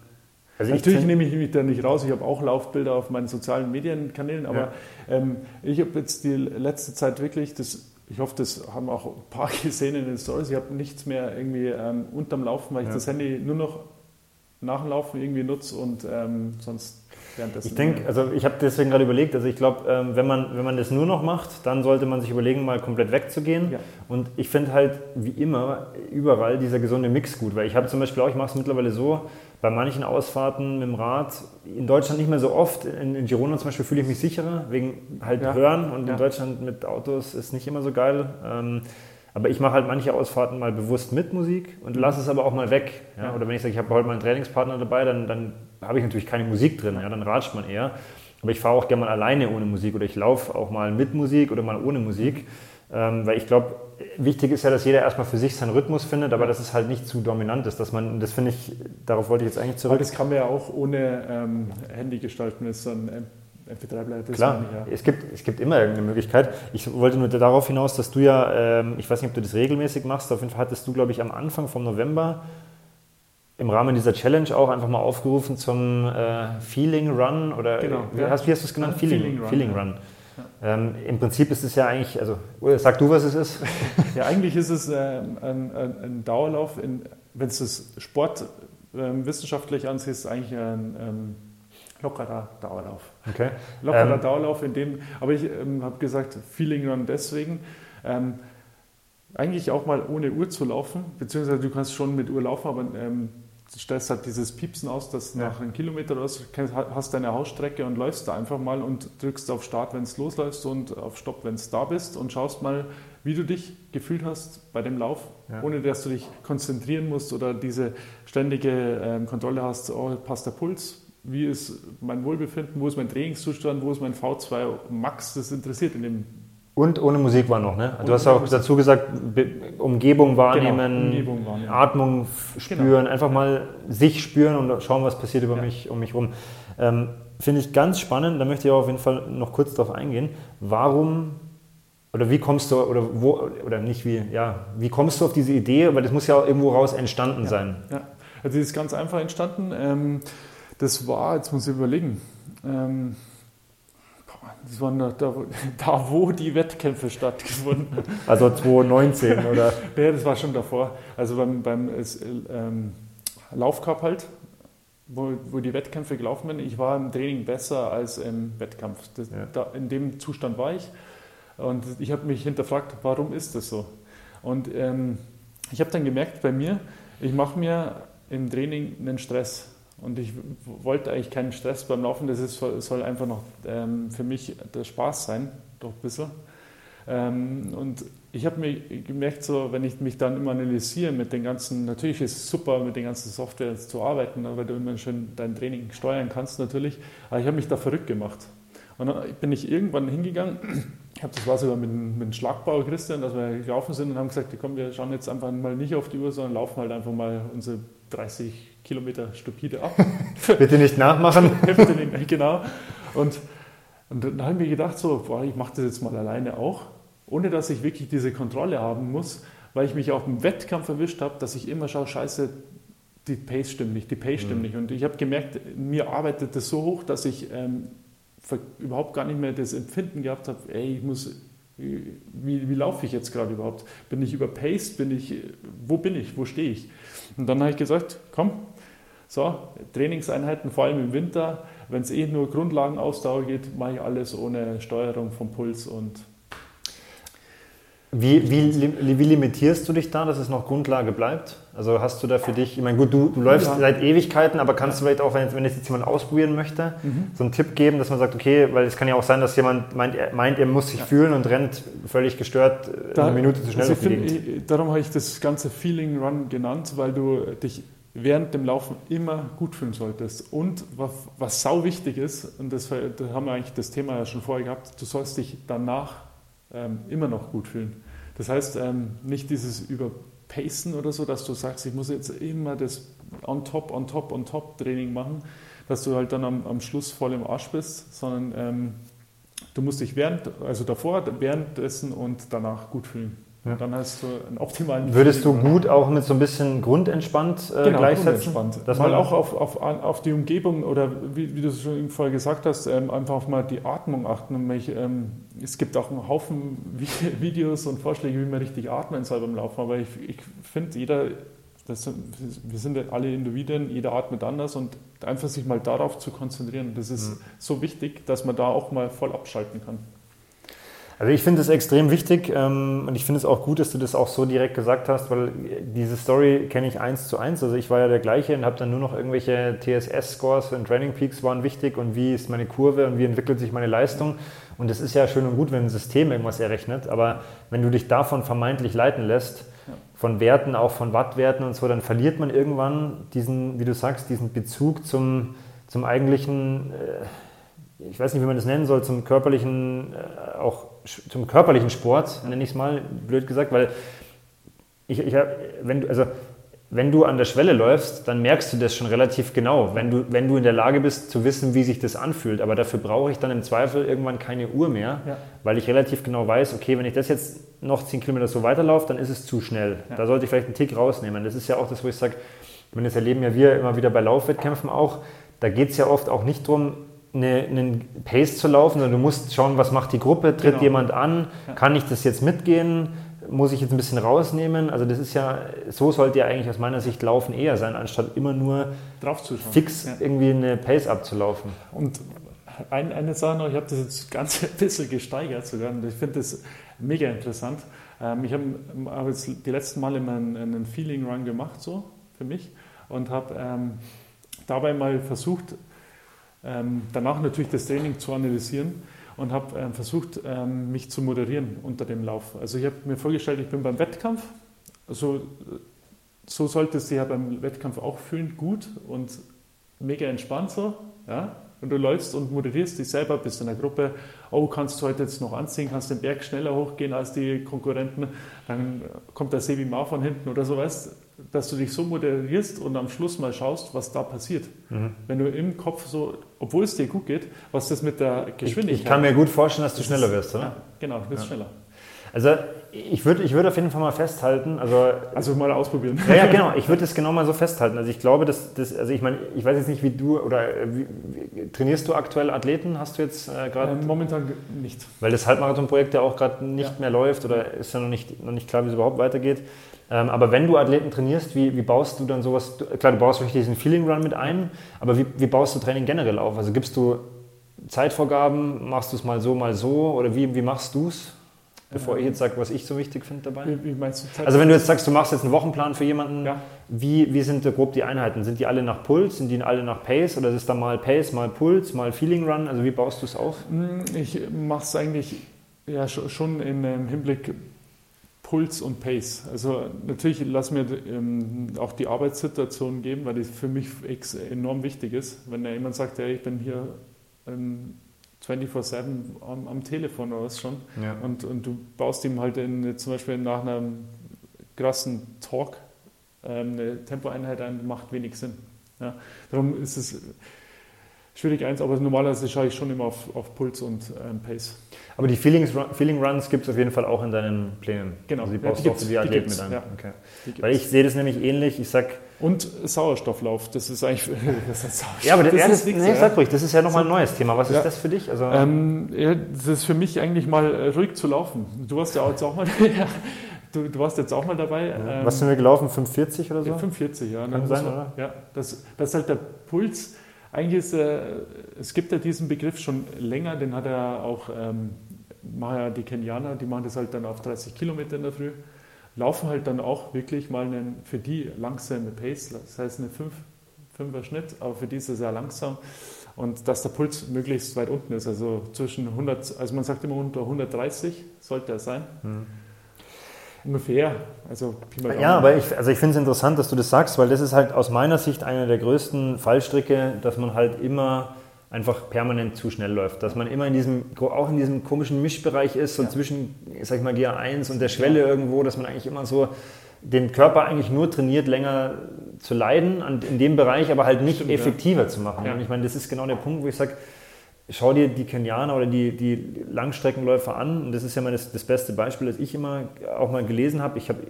also Natürlich nehme ich mich da nicht raus. Ich habe auch Laufbilder auf meinen sozialen Medienkanälen, aber ja. ähm, ich habe jetzt die letzte Zeit wirklich, das, ich hoffe, das haben auch ein paar gesehen in den Stories, ich habe nichts mehr irgendwie ähm, unterm Laufen, weil ich ja. das Handy nur noch nach dem Laufen irgendwie nutze und ähm, sonst ich denke, also ich habe deswegen gerade überlegt, also ich glaube, ähm, wenn, man, wenn man das nur noch macht, dann sollte man sich überlegen, mal komplett wegzugehen. Ja. Und ich finde halt, wie immer, überall dieser gesunde Mix gut, weil ich habe zum Beispiel auch, ich mache es mittlerweile so, bei manchen Ausfahrten mit dem Rad, in Deutschland nicht mehr so oft, in, in Girona zum Beispiel fühle ich mich sicherer, wegen halt ja. Hören und ja. in Deutschland mit Autos ist nicht immer so geil. Ähm, aber ich mache halt manche Ausfahrten mal bewusst mit Musik und lasse es aber auch mal weg. Ja? Oder wenn ich sage, ich habe heute mal einen Trainingspartner dabei, dann, dann habe ich natürlich keine Musik drin, ja? dann ratscht man eher. Aber ich fahre auch gerne mal alleine ohne Musik oder ich laufe auch mal mit Musik oder mal ohne Musik. Ähm, weil ich glaube, wichtig ist ja, dass jeder erstmal für sich seinen Rhythmus findet, aber dass es halt nicht zu dominant ist. Dass man, das finde ich, darauf wollte ich jetzt eigentlich zurück. Aber das kann man ja auch ohne ähm, Handy gestalten. Das ist dann MP3-Player. Klar, nicht, ja. es, gibt, es gibt immer irgendeine Möglichkeit. Ich wollte nur darauf hinaus, dass du ja, ähm, ich weiß nicht, ob du das regelmäßig machst, auf jeden Fall hattest du, glaube ich, am Anfang vom November im Rahmen dieser Challenge auch einfach mal aufgerufen zum äh, Feeling Run oder genau, wie, ja. hast, wie hast du es genannt? Feeling, Feeling Run. Feeling Run. Ja. Ähm, Im Prinzip ist es ja eigentlich, also sag du, was es ist. ja, eigentlich ist es äh, ein, ein, ein, Dauerlauf, wenn es das Sport äh, wissenschaftlich ansieht, ist es eigentlich ein ähm, lockerer Dauerlauf. Okay. Lockerer ähm, Dauerlauf, in dem, aber ich ähm, habe gesagt, Feeling Run deswegen. Ähm, eigentlich auch mal ohne Uhr zu laufen, beziehungsweise du kannst schon mit Uhr laufen, aber ähm, du stellst halt dieses Piepsen aus, dass ja. nach einem Kilometer oder was, hast deine Hausstrecke und läufst da einfach mal und drückst auf Start, wenn es losläufst und auf Stopp, wenn es da bist und schaust mal, wie du dich gefühlt hast bei dem Lauf, ja. ohne dass du dich konzentrieren musst oder diese ständige ähm, Kontrolle hast, oh, passt der Puls, wie ist mein Wohlbefinden, wo ist mein Trainingszustand, wo ist mein V2 Max, das interessiert in dem. Und ohne Musik war noch, ne? Du hast auch dazu gesagt, Umgebung genau, wahrnehmen, genau, Umgebung wahrnehmen. Atmung spüren, genau. einfach mal sich spüren und schauen, was passiert über ja. mich, um mich rum. Ähm, Finde ich ganz spannend, da möchte ich auch auf jeden Fall noch kurz darauf eingehen. Warum oder wie kommst du, oder wo, oder nicht wie, ja, wie kommst du auf diese Idee? Weil das muss ja auch irgendwo raus entstanden ja, sein. Ja, also das ist ganz einfach entstanden. Ähm, das war, jetzt muss ich überlegen, ähm, Das war da, da, wo die Wettkämpfe stattgefunden haben. Also 2019, oder? ja, das war schon davor. Also beim, beim ähm, Laufcup halt, wo, wo die Wettkämpfe gelaufen sind. Ich war im Training besser als im Wettkampf. Das, ja. da, in dem Zustand war ich. Und ich habe mich hinterfragt, warum ist das so? Und ähm, ich habe dann gemerkt bei mir, ich mache mir im Training einen Stress. Und ich wollte eigentlich keinen Stress beim Laufen, das ist, soll einfach noch ähm, für mich der Spaß sein, doch ein bisschen. Ähm, und ich habe mir gemerkt, so, wenn ich mich dann immer analysiere mit den ganzen, natürlich ist es super, mit den ganzen Softwares zu arbeiten, weil du immer schön dein Training steuern kannst natürlich, aber ich habe mich da verrückt gemacht. Und dann bin ich irgendwann hingegangen, ich habe das war sogar mit, mit dem Schlagbauer Christian, dass wir gelaufen sind und haben gesagt, komm, wir schauen jetzt einfach mal nicht auf die Uhr, sondern laufen halt einfach mal unsere 30 Kilometer stupide ab. Bitte nicht nachmachen. genau. Und, und dann habe ich mir gedacht, so, boah, ich mache das jetzt mal alleine auch, ohne dass ich wirklich diese Kontrolle haben muss, weil ich mich auch im Wettkampf erwischt habe, dass ich immer schaue, scheiße, die Pace stimmt nicht, die Pace stimmt mhm. nicht. Und ich habe gemerkt, mir arbeitet das so hoch, dass ich ähm, überhaupt gar nicht mehr das Empfinden gehabt habe, ey, ich muss, wie, wie laufe ich jetzt gerade überhaupt? Bin ich überpaced? Bin ich, wo bin ich? Wo stehe ich? Und dann habe ich gesagt, komm, so, Trainingseinheiten, vor allem im Winter, wenn es eh nur Grundlagenausdauer geht, mache ich alles ohne Steuerung vom Puls und wie, wie, wie, limitierst du dich da, dass es noch Grundlage bleibt? Also hast du da für dich, ich meine, gut, du, du läufst ja. seit Ewigkeiten, aber kannst du vielleicht auch, wenn, wenn jetzt jemand ausprobieren möchte, mhm. so einen Tipp geben, dass man sagt, okay, weil es kann ja auch sein, dass jemand meint, er, meint, er muss sich ja. fühlen und rennt völlig gestört da, eine Minute zu schnell also find, Darum habe ich das ganze Feeling Run genannt, weil du dich während dem Laufen immer gut fühlen solltest. Und was, was sau wichtig ist, und das, da haben wir eigentlich das Thema ja schon vorher gehabt, du sollst dich danach ähm, immer noch gut fühlen. Das heißt, ähm, nicht dieses Überpacen oder so, dass du sagst, ich muss jetzt immer das on top, on top, on top Training machen, dass du halt dann am, am Schluss voll im Arsch bist, sondern ähm, du musst dich während, also davor, währenddessen und danach gut fühlen. Ja. Dann hast du einen optimalen. Würdest du gut auch mit so ein bisschen grundentspannt äh, genau, gleichsetzen? Grundentspannt. Dass mal auch auf, auf, auf die Umgebung oder wie, wie du es schon vorher gesagt hast, ähm, einfach auf mal die Atmung achten. Mich, ähm, es gibt auch einen Haufen Videos und Vorschläge, wie man richtig atmen soll beim Laufen. Aber ich, ich finde, jeder, das, wir sind alle Individuen, jeder atmet anders und einfach sich mal darauf zu konzentrieren, das ist mhm. so wichtig, dass man da auch mal voll abschalten kann. Also ich finde es extrem wichtig ähm, und ich finde es auch gut, dass du das auch so direkt gesagt hast, weil diese Story kenne ich eins zu eins. Also ich war ja der gleiche und habe dann nur noch irgendwelche TSS-Scores und Training Peaks waren wichtig und wie ist meine Kurve und wie entwickelt sich meine Leistung. Und es ist ja schön und gut, wenn ein System irgendwas errechnet, aber wenn du dich davon vermeintlich leiten lässt, von Werten, auch von Wattwerten und so, dann verliert man irgendwann diesen, wie du sagst, diesen Bezug zum, zum eigentlichen... Äh, ich weiß nicht, wie man das nennen soll, zum körperlichen, äh, auch zum körperlichen Sport, nenne ich es mal, blöd gesagt, weil ich, ich wenn du, also wenn du an der Schwelle läufst, dann merkst du das schon relativ genau, wenn du, wenn du in der Lage bist zu wissen, wie sich das anfühlt. Aber dafür brauche ich dann im Zweifel irgendwann keine Uhr mehr, ja. weil ich relativ genau weiß, okay, wenn ich das jetzt noch 10 Kilometer so weiterlaufe, dann ist es zu schnell. Ja. Da sollte ich vielleicht einen Tick rausnehmen. Das ist ja auch das, wo ich sage, das erleben ja wir immer wieder bei Laufwettkämpfen auch, da geht es ja oft auch nicht darum, eine, einen Pace zu laufen, sondern du musst schauen, was macht die Gruppe, tritt genau. jemand an, kann ich das jetzt mitgehen, muss ich jetzt ein bisschen rausnehmen? Also das ist ja, so sollte ja eigentlich aus meiner Sicht Laufen eher sein, anstatt immer nur fix ja. irgendwie eine Pace abzulaufen. Und ein, eine Sache noch, ich habe das jetzt ganz ein bisschen gesteigert sogar und ich finde das mega interessant. Ähm, ich habe hab jetzt die letzten Male einen, einen Feeling Run gemacht, so für mich, und habe ähm, dabei mal versucht, danach natürlich das Training zu analysieren und habe ähm, versucht, ähm, mich zu moderieren unter dem Lauf. Also ich habe mir vorgestellt, ich bin beim Wettkampf. Also so solltest du ja beim Wettkampf auch fühlen, gut und mega entspannt so. Ja? Und du läufst und moderierst dich selber, bist in der Gruppe, oh, kannst du heute jetzt noch anziehen, kannst den Berg schneller hochgehen als die Konkurrenten, dann kommt der Sebi Mar von hinten oder so, weißt dass du dich so moderierst und am Schluss mal schaust, was da passiert. Mhm. Wenn du im Kopf so, obwohl es dir gut geht, was das mit der Geschwindigkeit. Ich, ich kann mir gut vorstellen, dass du schneller wirst, oder? Ja, genau, du wirst ja. schneller. Also ich würde ich würd auf jeden Fall mal festhalten, also... Also mal ausprobieren. Ja, ja genau, ich würde das genau mal so festhalten. Also ich glaube, dass, das, also ich meine, ich weiß jetzt nicht, wie du, oder wie, wie, trainierst du aktuell Athleten? Hast du jetzt äh, gerade... Ähm, momentan nicht. Weil das Halbmarathon-Projekt ja auch gerade nicht ja. mehr läuft oder ist ja noch nicht, noch nicht klar, wie es überhaupt weitergeht. Ähm, aber wenn du Athleten trainierst, wie, wie baust du dann sowas, klar, du baust richtig diesen Feeling Run mit ein, aber wie, wie baust du Training generell auf? Also gibst du Zeitvorgaben, machst du es mal so, mal so oder wie, wie machst du es? Bevor ich jetzt sage, was ich so wichtig finde dabei. Wie, meinst du Zeit? Also wenn du jetzt sagst, du machst jetzt einen Wochenplan für jemanden, ja. wie, wie sind da grob die Einheiten? Sind die alle nach Puls, sind die alle nach Pace oder ist es dann mal Pace, mal Puls, mal Feeling Run? Also wie baust du es auf? Hm, ich mache es eigentlich ja, schon im Hinblick Puls und Pace. Also natürlich lass mir ähm, auch die Arbeitssituation geben, weil das für mich enorm wichtig ist. Wenn da jemand sagt, ja, ich bin hier ähm, 24-7 am, am, Telefon oder was schon. Ja. Und, und du baust ihm halt in, zum Beispiel nach einem krassen Talk ähm, eine Tempoeinheit ein, macht wenig Sinn. Ja. Darum ist es schwierig eins, aber normalerweise schaue ich schon immer auf, auf Puls und ähm, Pace. Aber die Feelings, Feeling Runs gibt es auf jeden Fall auch in deinen Plänen. Genau. Also die baust ja, die du auch für die Athleten mit ein. Ja. Okay. Weil ich sehe das nämlich ähnlich. Ich sag, und Sauerstofflauf, das ist eigentlich. Das ist ja, aber das, das, ist, nee, sag ruhig, das ist ja nochmal ein neues Thema. Was ist das für dich? Also ähm, ja, das ist für mich eigentlich mal äh, ruhig zu laufen. Du warst ja jetzt auch mal. du, du, warst jetzt auch mal dabei. Ja. Was sind wir gelaufen? 540 oder so? 540, ja. Kann sein, man, oder? Ja, das, das ist halt der Puls. Eigentlich ist, äh, es gibt ja diesen Begriff schon länger, den hat er auch, ähm, machen ja die Kenianer, die machen das halt dann auf 30 Kilometer in der Früh laufen halt dann auch wirklich mal einen, für die langsame Pace, das heißt eine 5, 5er Schnitt, aber für die ist es sehr langsam und dass der Puls möglichst weit unten ist, also zwischen 100, also man sagt immer unter 130 sollte er sein. Mhm. Ungefähr. Also, ja, aber ich, also ich finde es interessant, dass du das sagst, weil das ist halt aus meiner Sicht einer der größten Fallstricke, dass man halt immer einfach permanent zu schnell läuft. Dass man immer in diesem, auch in diesem komischen Mischbereich ist, so ja. zwischen, sag ich mal, GA1 und der Schwelle ja. irgendwo, dass man eigentlich immer so den Körper eigentlich nur trainiert, länger zu leiden, in dem Bereich aber halt nicht Stimmt, effektiver ja. zu machen. Und ich meine, das ist genau der Punkt, wo ich sage, schau dir die Kenianer oder die, die Langstreckenläufer an. Und das ist ja mal das, das beste Beispiel, das ich immer auch mal gelesen habe. Ich habe.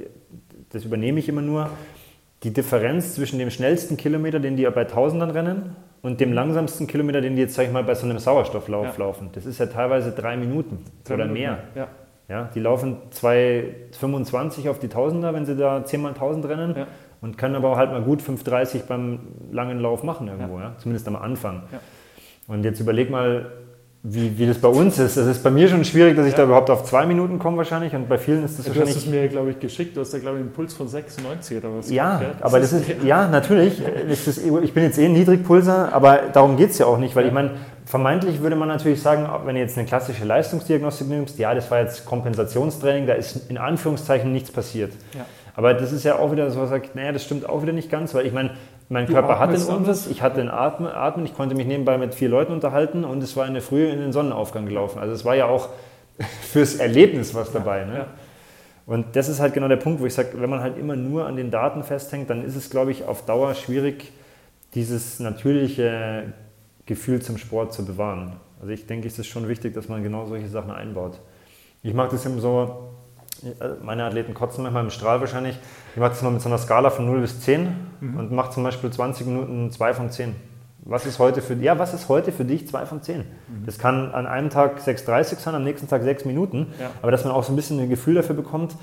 Das übernehme ich immer nur. Die Differenz zwischen dem schnellsten Kilometer, den die bei Tausendern rennen, und dem langsamsten Kilometer, den die jetzt, sag ich mal, bei so einem Sauerstofflauf ja. laufen, das ist ja teilweise drei Minuten drei oder Minuten, mehr. Ja. ja. die laufen 2,25 auf die Tausender, wenn sie da 10 mal 1000 rennen ja. und können aber halt mal gut 5,30 beim langen Lauf machen irgendwo, ja. zumindest am Anfang. Und jetzt überleg mal, wie, wie das bei uns ist. Das ist bei mir schon schwierig, dass ich ja. da überhaupt auf zwei Minuten komme wahrscheinlich und bei vielen ist das ja, wahrscheinlich... Du hast es mir, glaube ich, geschickt. Du hast ja, glaube ich, einen Puls von 96 oder was. Ja, gehabt, aber das ist, ja, natürlich. Ist, ich bin jetzt eh ein Niedrigpulser, aber darum geht es ja auch nicht, weil ja. ich meine, vermeintlich würde man natürlich sagen, wenn du jetzt eine klassische Leistungsdiagnostik nimmst, ja, das war jetzt Kompensationstraining, da ist in Anführungszeichen nichts passiert. Aber das ist ja auch wieder so, was sagt, naja, das stimmt auch wieder nicht ganz, weil ich meine, mein du Körper hatte irgendwas, ich hatte ein Atmen, Atmen, ich konnte mich nebenbei mit vier Leuten unterhalten und es war in der Früh in den Sonnenaufgang gelaufen. Also es war ja auch fürs Erlebnis was dabei. Ne? Ja. Und das ist halt genau der Punkt, wo ich sage, wenn man halt immer nur an den Daten festhängt, dann ist es, glaube ich, auf Dauer schwierig, dieses natürliche Gefühl zum Sport zu bewahren. Also ich denke, es ist schon wichtig, dass man genau solche Sachen einbaut. Ich mag das immer so, meine Athleten kotzen manchmal im Strahl wahrscheinlich. Ich mache das mal mit so einer Skala von 0 bis 10 mhm. und mache zum Beispiel 20 Minuten 2 von 10. Was ist heute für, ja, was ist heute für dich 2 von 10? Mhm. Das kann an einem Tag 6,30 sein, am nächsten Tag 6 Minuten. Ja. Aber dass man auch so ein bisschen ein Gefühl dafür bekommt,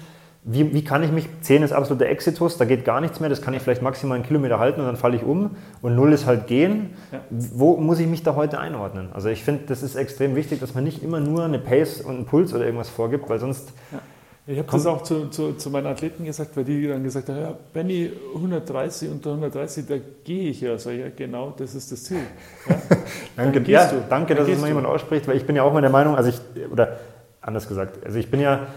wie, wie, kann ich mich, 10 ist absoluter Exitus, da geht gar nichts mehr, das kann ich vielleicht maximal einen Kilometer halten und dann falle ich um und 0 ist halt gehen. Ja. Wo muss ich mich da heute einordnen? Also ich finde, das ist extrem wichtig, dass man nicht immer nur eine Pace und einen Puls oder irgendwas vorgibt, weil sonst ja. Ich habe das auch zu, zu, zu, meinen Athleten gesagt, weil die dann gesagt haben, ja, Benny, 130, unter 130, da gehe ich ja. Sag ich, ja, genau, das ist das Ziel. Ja? danke, ja, danke dass es mal jemand ausspricht, weil ich bin ja auch mal der Meinung, also ich, oder anders gesagt, also ich bin ja,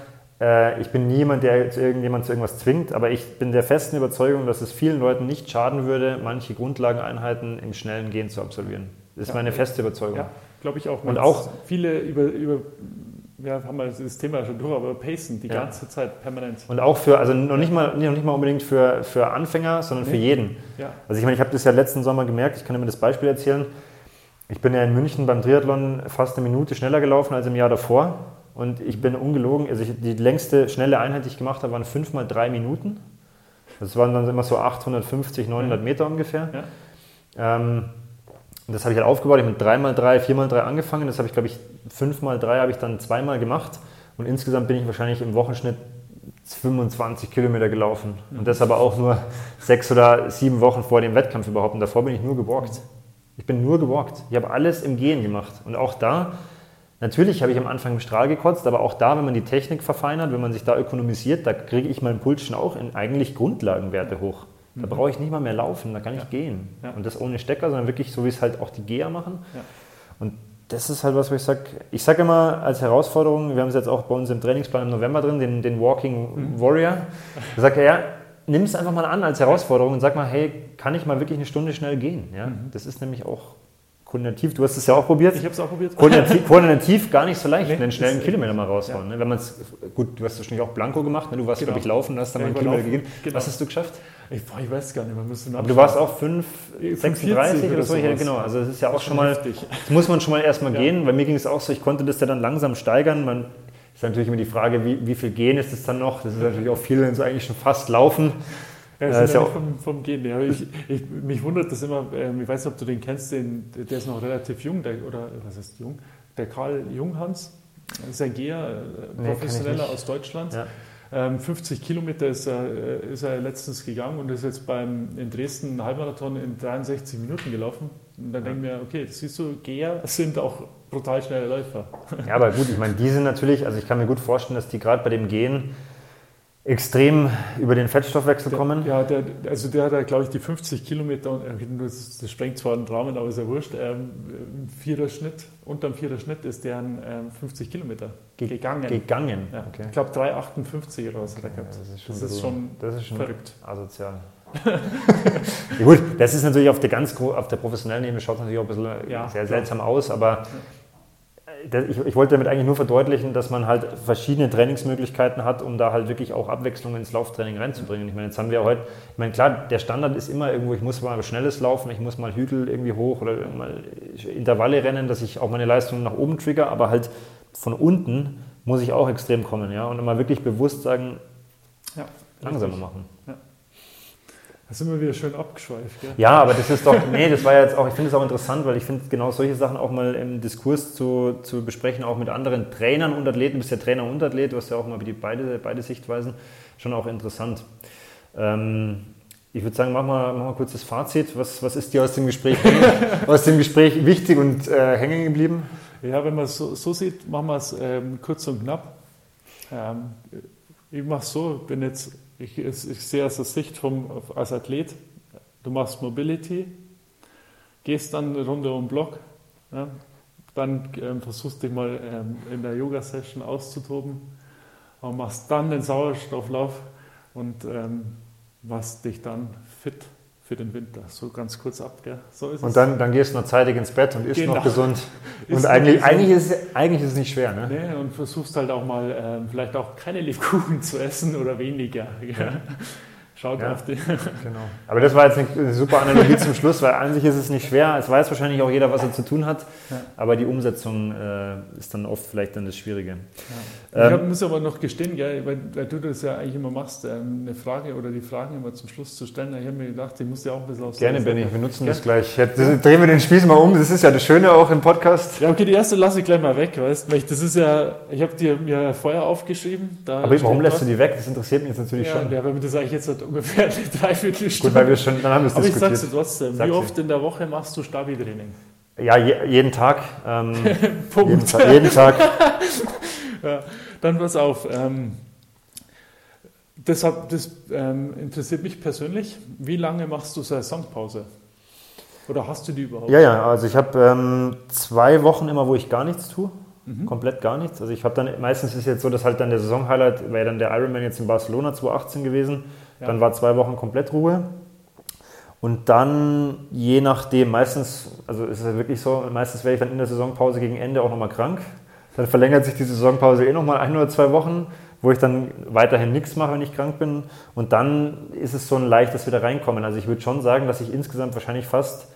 äh, ich bin niemand, der zu irgendjemand zu irgendwas zwingt, aber ich bin der festen Überzeugung, dass es vielen Leuten nicht schaden würde, manche Grundlageneinheiten im schnellen Gehen zu absolvieren. Das ist ja, meine feste Überzeugung. Ja, glaube ich auch. Und auch viele über, über ja, haben wir das Thema schon durch, aber pacen die ja. ganze Zeit permanent. Und auch für, also noch nicht mal, noch nicht mal unbedingt für, für Anfänger, sondern nee. für jeden. Ja. Also ich meine, ich habe das ja letzten Sommer gemerkt, ich kann dir das Beispiel erzählen. Ich bin ja in München beim Triathlon fast eine Minute schneller gelaufen als im Jahr davor. Und ich bin ungelogen, also ich, die längste schnelle Einheit, die ich gemacht habe, waren 5 mal 3 Minuten. Das waren dann immer so 850, 900 Meter ungefähr. Ja. Ähm, das habe ich halt aufgebaut. Ich habe mit 3 mal 3, 4 mal 3 angefangen. Das habe ich, glaube ich, 5 mal 3 habe ich dann zweimal gemacht. Und insgesamt bin ich wahrscheinlich im Wochenschnitt 25 Kilometer gelaufen. Und das aber auch nur sechs oder sieben Wochen vor dem Wettkampf überhaupt. Und davor bin ich nur gewalkt. Ich bin nur gewalkt. Ich habe alles im Gehen gemacht. Und auch da, natürlich habe ich am Anfang im Strahl gekotzt, aber auch da, wenn man die Technik verfeinert, wenn man sich da ökonomisiert, da kriege ich meinen Puls schon auch in eigentlich Grundlagenwerte hoch. Da mhm. brauche ich nicht mal mehr laufen, da kann ich ja. gehen. Ja. Und das ohne Stecker, sondern wirklich so, wie es halt auch die Geher machen. Ja. Und das ist halt was, wo ich sage, ich sage immer als Herausforderung, wir haben es jetzt auch bei uns im Trainingsplan im November drin, den, den Walking mhm. Warrior. Sagt er, ja, nimm es einfach mal an als Herausforderung und sag mal, hey, kann ich mal wirklich eine Stunde schnell gehen? Ja? Mhm. Das ist nämlich auch koordinativ, du hast es ja auch probiert. Ich habe es auch probiert. Koordinativ, koordinativ, gar nicht so leicht, nee, einen schnellen Kilometer mal raushauen. Ja. Ne? Wenn man gut, du hast wahrscheinlich auch Blanko gemacht, ne? du warst, genau. glaube ich, laufen, hast dann ja, mal einen Kilometer gegeben. Genau. Was hast du geschafft? Ich, boah, ich weiß gar nicht, man müsste Aber du warst auch 5, 36 oder so, ja, genau. Also das ist ja auch schon mal, das muss man schon mal erstmal ja. gehen, weil mir ging es auch so, ich konnte das ja dann langsam steigern. Man ist natürlich immer die Frage, wie, wie viel gehen ist es dann noch? Das ist natürlich auch viel, so eigentlich schon fast laufen. Ja, das ist ja, ja vom, vom Gehen her. Ich, ich, mich wundert das immer, ähm, ich weiß nicht, ob du den kennst, den, der ist noch relativ jung, der, oder was heißt jung? Der Karl Junghans, ist ein Geher, äh, Professioneller nee, aus Deutschland. Ja. 50 ähm, Kilometer ist er, äh, ist er letztens gegangen und ist jetzt beim, in Dresden einen Halbmarathon in 63 Minuten gelaufen. Und dann ja. denke ich mir, okay, das siehst du, Geher sind auch brutal schnelle Läufer. Ja, aber gut, ich meine, die sind natürlich, also ich kann mir gut vorstellen, dass die gerade bei dem Gehen extrem über den Fettstoffwechsel der, kommen. Ja, der, also der hat, glaube ich, die 50 Kilometer, das, das sprengt zwar den Rahmen, aber ist ja wurscht, ähm, vierer Schnitt, unterm vierer Schnitt ist der ähm, 50 Kilometer Ge gegangen. Gegangen, ja. okay. Ich glaube 3,58 oder was hat er gehabt. Ja, das ist schon, das ist schon, das ist schon verrückt. Asozial. ja, gut, das ist natürlich auf der ganz auf der professionellen Ebene schaut es natürlich auch ein bisschen ja, sehr seltsam aus, aber ich, ich, wollte damit eigentlich nur verdeutlichen, dass man halt verschiedene Trainingsmöglichkeiten hat, um da halt wirklich auch Abwechslung ins Lauftraining reinzubringen. Ich meine, jetzt haben wir heute, ich meine, klar, der Standard ist immer irgendwo, ich muss mal schnelles laufen, ich muss mal Hügel irgendwie hoch oder mal Intervalle rennen, dass ich auch meine Leistung nach oben trigger, aber halt von unten muss ich auch extrem kommen, ja, und immer wirklich bewusst sagen, ja, langsamer machen. Ja. Da sind wir wieder schön abgeschweift. Gell? Ja, aber das ist doch, nee, das war jetzt auch, ich finde es auch interessant, weil ich finde genau solche Sachen auch mal im Diskurs zu, zu besprechen, auch mit anderen Trainern und Athleten. Du bist ja Trainer und Athlet, du hast ja auch mal die beide, beide Sichtweisen, schon auch interessant. Ähm, ich würde sagen, mach mal, mach mal kurz das Fazit. Was, was ist dir aus dem Gespräch, aus dem Gespräch wichtig und äh, hängen geblieben? Ja, wenn man es so, so, sieht, machen wir es ähm, kurz und knapp. Ähm, ich mache so, bin jetzt ich, ich sehe aus der Sicht vom, als Athlet, du machst Mobility, gehst dann eine Runde um den Block, ja, dann ähm, versuchst dich mal ähm, in der Yoga-Session auszutoben und machst dann den Sauerstofflauf und ähm, machst dich dann fit für den Winter. So ganz kurz ab, gell? So ist und es. dann, dann gehst du noch zeitig ins Bett und isst genau. noch gesund. und eigentlich, eigentlich, ist es, eigentlich ist es nicht schwer, ne? Nee, und versuchst halt auch mal ähm, vielleicht auch keine Lebkuchen zu essen oder weniger. Ja. Schaut ja, auf die. Genau. Aber das war jetzt eine super Analogie zum Schluss, weil an sich ist es nicht schwer. Es weiß wahrscheinlich auch jeder, was er zu tun hat. Ja. Aber die Umsetzung äh, ist dann oft vielleicht dann das Schwierige. Ja. Ähm, ich muss aber noch gestehen, gell, weil, weil, du das ja eigentlich immer machst, ähm, eine Frage oder die Fragen immer zum Schluss zu stellen. Ich habe mir gedacht, ich muss ja auch ein bisschen aus Gerne, Benny, wir nutzen gell? das gleich. Jetzt drehen wir den Spieß mal um. Das ist ja das Schöne auch im Podcast. Ja, okay, die erste lasse ich gleich mal weg, weißt du? Das ist ja, ich habe dir mir vorher aufgeschrieben. aber warum lässt du die weg? Das interessiert mich jetzt natürlich schon. Ja, weil mir das eigentlich jetzt halt ungefähr Dreiviertelstunde. Gut, weil wir schon, dann haben wir es Aber diskutiert. ich sag's dir trotzdem, Sag's wie oft in der Woche machst du Stabi-Training? Ja, je, jeden Tag. Ähm, Punkt. Jeden, Tag. Jeden Tag. ja, dann pass auf. Ähm, das, das ähm, interessiert mich persönlich. Wie lange machst du Saisonpause? Oder hast du die überhaupt? Ja, ja, also ich habe ähm, zwei Wochen immer, wo ich gar nichts tue. Mhm. Komplett gar nichts. Also ich habe dann, meistens ist es jetzt so, dass halt dann der Saisonhighlight wäre dann der Ironman jetzt in Barcelona 2018 gewesen. Ja. Dann war zwei Wochen komplett Ruhe. Und dann, je nachdem, meistens, also ist es wirklich so, meistens werde ich dann in der Saisonpause gegen Ende auch nochmal krank. Dann verlängert sich die Saisonpause eh nochmal ein oder zwei Wochen, wo ich dann weiterhin nichts mache, wenn ich krank bin. Und dann ist es so ein leichtes wieder reinkommen. Also ich würde schon sagen, dass ich insgesamt wahrscheinlich fast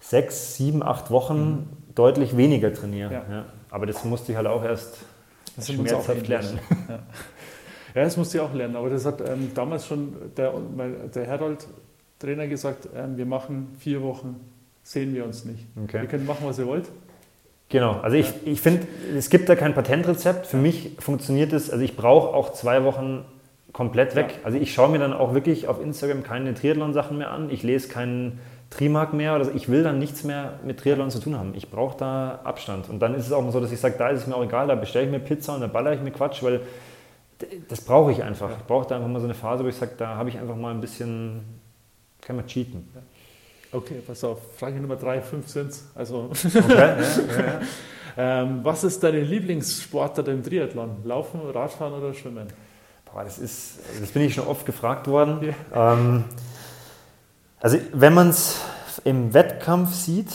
sechs, sieben, acht Wochen mhm. deutlich weniger trainiere. Ja. Ja. Aber das musste ich halt auch erst auch lernen. Ja. Ja, das musste ich auch lernen. Aber das hat ähm, damals schon der, der Herold Trainer gesagt, ähm, wir machen vier Wochen, sehen wir uns nicht. Okay. Ihr könnt machen, was ihr wollt. Genau, also ich, ich finde, es gibt da kein Patentrezept. Für mich funktioniert es, also ich brauche auch zwei Wochen komplett weg. Ja. Also ich schaue mir dann auch wirklich auf Instagram keine Triathlon-Sachen mehr an. Ich lese keinen Trimark mehr. Oder ich will dann nichts mehr mit Triathlon zu tun haben. Ich brauche da Abstand. Und dann ist es auch so, dass ich sage, da ist es mir auch egal, da bestelle ich mir Pizza und da baller ich mir Quatsch, weil das brauche ich einfach. Ich brauche da einfach mal so eine Phase, wo ich sage, da habe ich einfach mal ein bisschen, kann man cheaten. Okay, pass auf. Frage Nummer drei, fünf sind es. Also, okay, ja, ja, ja. ähm, was ist deine Lieblingssportart im Triathlon? Laufen, Radfahren oder Schwimmen? Boah, das, ist, das bin ich schon oft gefragt worden. Ähm, also wenn man es im Wettkampf sieht,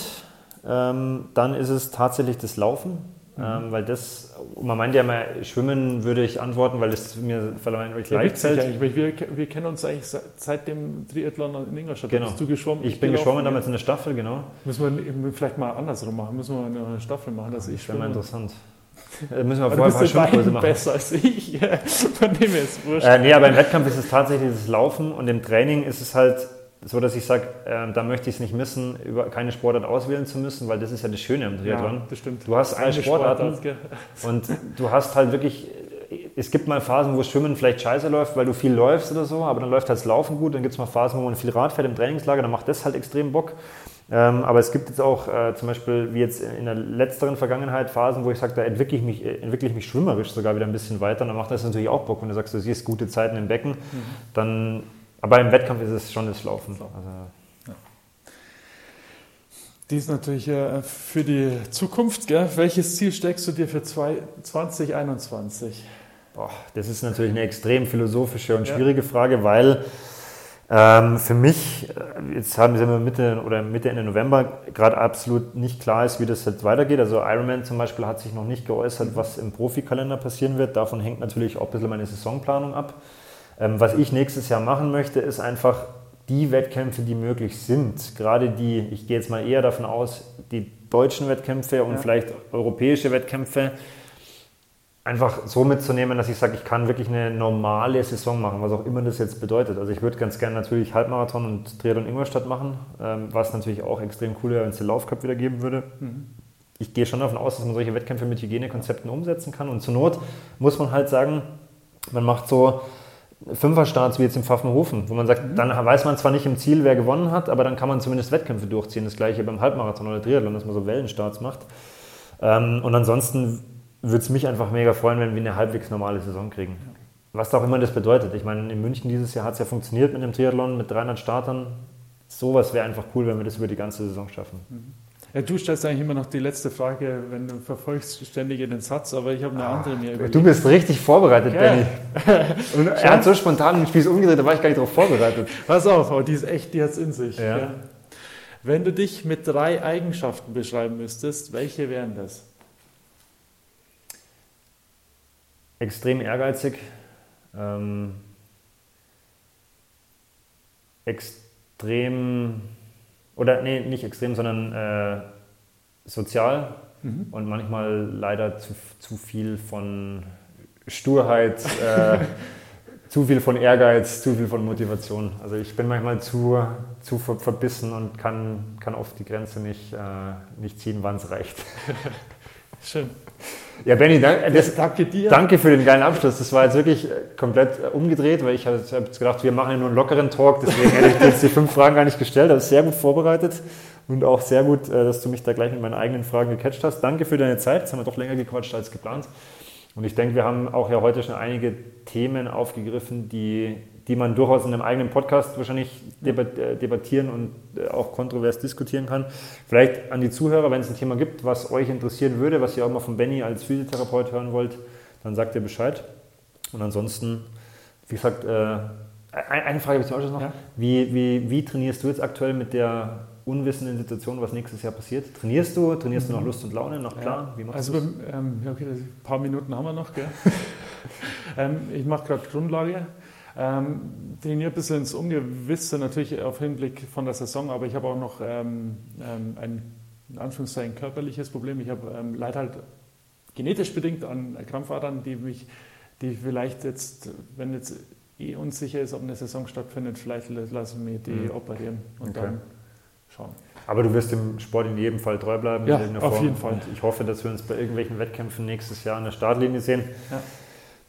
ähm, dann ist es tatsächlich das Laufen. Mhm. Ähm, weil das, man meint ja immer, Schwimmen würde ich antworten, weil es mir vermeintlich ja, leicht fällt. Wir, wir, kennen uns eigentlich seit dem Triathlon in Ingolstadt. Genau. Bist du geschwommen? Ich, ich bin geschwommen damals in der Staffel, genau. Müssen wir vielleicht mal andersrum machen, müssen wir eine Staffel machen, dass ich schwimme. Das wäre mal interessant. Da müssen wir vorher ein paar Schwimmkurse machen. besser als ich. Von dem jetzt wurscht. Äh, nee, aber im Wettkampf ist es tatsächlich das Laufen und im Training ist es halt so, dass ich sage, äh, da möchte ich es nicht missen, über keine Sportart auswählen zu müssen, weil das ist ja das Schöne am Triathlon. Ja, das stimmt. Du hast eine Sportart und du hast halt wirklich, es gibt mal Phasen, wo Schwimmen vielleicht scheiße läuft, weil du viel läufst oder so, aber dann läuft halt das Laufen gut, dann gibt es mal Phasen, wo man viel Rad fährt im Trainingslager, dann macht das halt extrem Bock. Ähm, aber es gibt jetzt auch äh, zum Beispiel, wie jetzt in der letzteren Vergangenheit, Phasen, wo ich sage, da entwickle ich, mich, äh, entwickle ich mich schwimmerisch sogar wieder ein bisschen weiter. Und dann macht das natürlich auch Bock, wenn du sagst, du siehst gute Zeiten im Becken. Mhm. Dann, aber im Wettkampf ist es schon das Laufen. Also. Die ist natürlich äh, für die Zukunft. Gell? Welches Ziel steckst du dir für 2021? Boah, das ist natürlich eine extrem philosophische und schwierige ja. Frage, weil ähm, für mich, äh, jetzt haben wir Mitte oder Mitte Ende November, gerade absolut nicht klar ist, wie das jetzt weitergeht. Also Ironman zum Beispiel hat sich noch nicht geäußert, was im Profikalender passieren wird. Davon hängt natürlich auch ein bisschen meine Saisonplanung ab. Ähm, was ich nächstes Jahr machen möchte, ist einfach die Wettkämpfe, die möglich sind, gerade die, ich gehe jetzt mal eher davon aus, die deutschen Wettkämpfe und ja. vielleicht europäische Wettkämpfe, einfach so mitzunehmen, dass ich sage, ich kann wirklich eine normale Saison machen, was auch immer das jetzt bedeutet. Also ich würde ganz gerne natürlich Halbmarathon und Triathlon Ingolstadt machen, ähm, was natürlich auch extrem cool wäre, wenn es den Laufcup wieder geben würde. Mhm. Ich gehe schon davon aus, dass man solche Wettkämpfe mit Hygienekonzepten umsetzen kann und zur Not muss man halt sagen, man macht so Fünferstarts wie jetzt im Pfaffenhofen, wo man sagt, mhm. dann weiß man zwar nicht im Ziel, wer gewonnen hat, aber dann kann man zumindest Wettkämpfe durchziehen. Das gleiche beim Halbmarathon oder Triathlon, dass man so Wellenstarts macht. Ähm, und ansonsten würde es mich einfach mega freuen, wenn wir eine halbwegs normale Saison kriegen. Was auch immer das bedeutet. Ich meine, in München dieses Jahr hat es ja funktioniert mit dem Triathlon, mit 300 Startern. Sowas wäre einfach cool, wenn wir das über die ganze Saison schaffen. Ja, du stellst eigentlich immer noch die letzte Frage, wenn du verfolgst ständig den Satz, aber ich habe eine ah, andere mir überlegt. Du bist richtig vorbereitet, ja. Benny. Und er hat so spontan den Spieß umgedreht, da war ich gar nicht darauf vorbereitet. Pass auf, aber die ist echt, die hat es in sich. Ja. Ja. Wenn du dich mit drei Eigenschaften beschreiben müsstest, welche wären das? extrem ehrgeizig, ähm, extrem, oder nee, nicht extrem, sondern äh, sozial mhm. und manchmal leider zu, zu viel von Sturheit, äh, zu viel von Ehrgeiz, zu viel von Motivation. Also ich bin manchmal zu, zu verbissen und kann, kann oft die Grenze nicht, äh, nicht ziehen, wann es reicht. Schön. Ja, Benny, danke, das, danke dir. Danke für den geilen Abschluss. Das war jetzt wirklich äh, komplett äh, umgedreht, weil ich habe jetzt gedacht, wir machen ja nur einen lockeren Talk, deswegen hätte ich dir jetzt die fünf Fragen gar nicht gestellt. Das ist sehr gut vorbereitet und auch sehr gut, äh, dass du mich da gleich mit meinen eigenen Fragen gecatcht hast. Danke für deine Zeit. Jetzt haben wir doch länger gequatscht als geplant. Und ich denke, wir haben auch ja heute schon einige Themen aufgegriffen, die die man durchaus in einem eigenen Podcast wahrscheinlich äh, debattieren und äh, auch kontrovers diskutieren kann. Vielleicht an die Zuhörer, wenn es ein Thema gibt, was euch interessieren würde, was ihr auch mal von Benny als Physiotherapeut hören wollt, dann sagt ihr Bescheid. Und ansonsten, wie gesagt, äh, eine Frage habe ich zum Beispiel noch. Ja? Wie, wie, wie trainierst du jetzt aktuell mit der unwissenden Situation, was nächstes Jahr passiert? Trainierst du? Trainierst du nach mhm. Lust und Laune, nach Plan? Ja, also, ähm, okay, ein paar Minuten haben wir noch. ähm, ich mache gerade Grundlage. Ähm, trainiere ein bisschen ins Ungewisse, natürlich auf Hinblick von der Saison, aber ich habe auch noch ähm, ähm, ein in Anführungszeichen körperliches Problem. Ich habe ähm, leider halt genetisch bedingt an Krampfadern, die mich, die vielleicht jetzt, wenn jetzt eh unsicher ist, ob eine Saison stattfindet, vielleicht lassen wir die mhm. operieren und okay. dann schauen. Aber du wirst dem Sport in jedem Fall treu bleiben. Ja, auf jeden Fall. Und ich hoffe, dass wir uns bei irgendwelchen Wettkämpfen nächstes Jahr an der Startlinie sehen. Ja.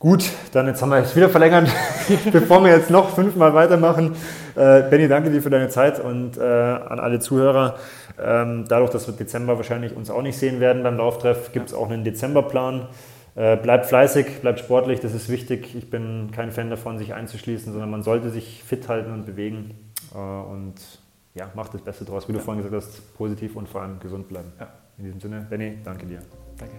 Gut, dann jetzt haben wir es wieder verlängert, bevor wir jetzt noch fünfmal weitermachen. Äh, Benny, danke dir für deine Zeit und äh, an alle Zuhörer. Ähm, dadurch, dass wir Dezember wahrscheinlich uns auch nicht sehen werden beim Lauftreff, gibt es auch einen Dezemberplan. Äh, bleibt fleißig, bleibt sportlich, das ist wichtig. Ich bin kein Fan davon, sich einzuschließen, sondern man sollte sich fit halten und bewegen. Äh, und ja, macht das Beste draus, wie du vorhin gesagt hast, positiv und vor allem gesund bleiben. Ja. In diesem Sinne, Benny, danke dir. Danke.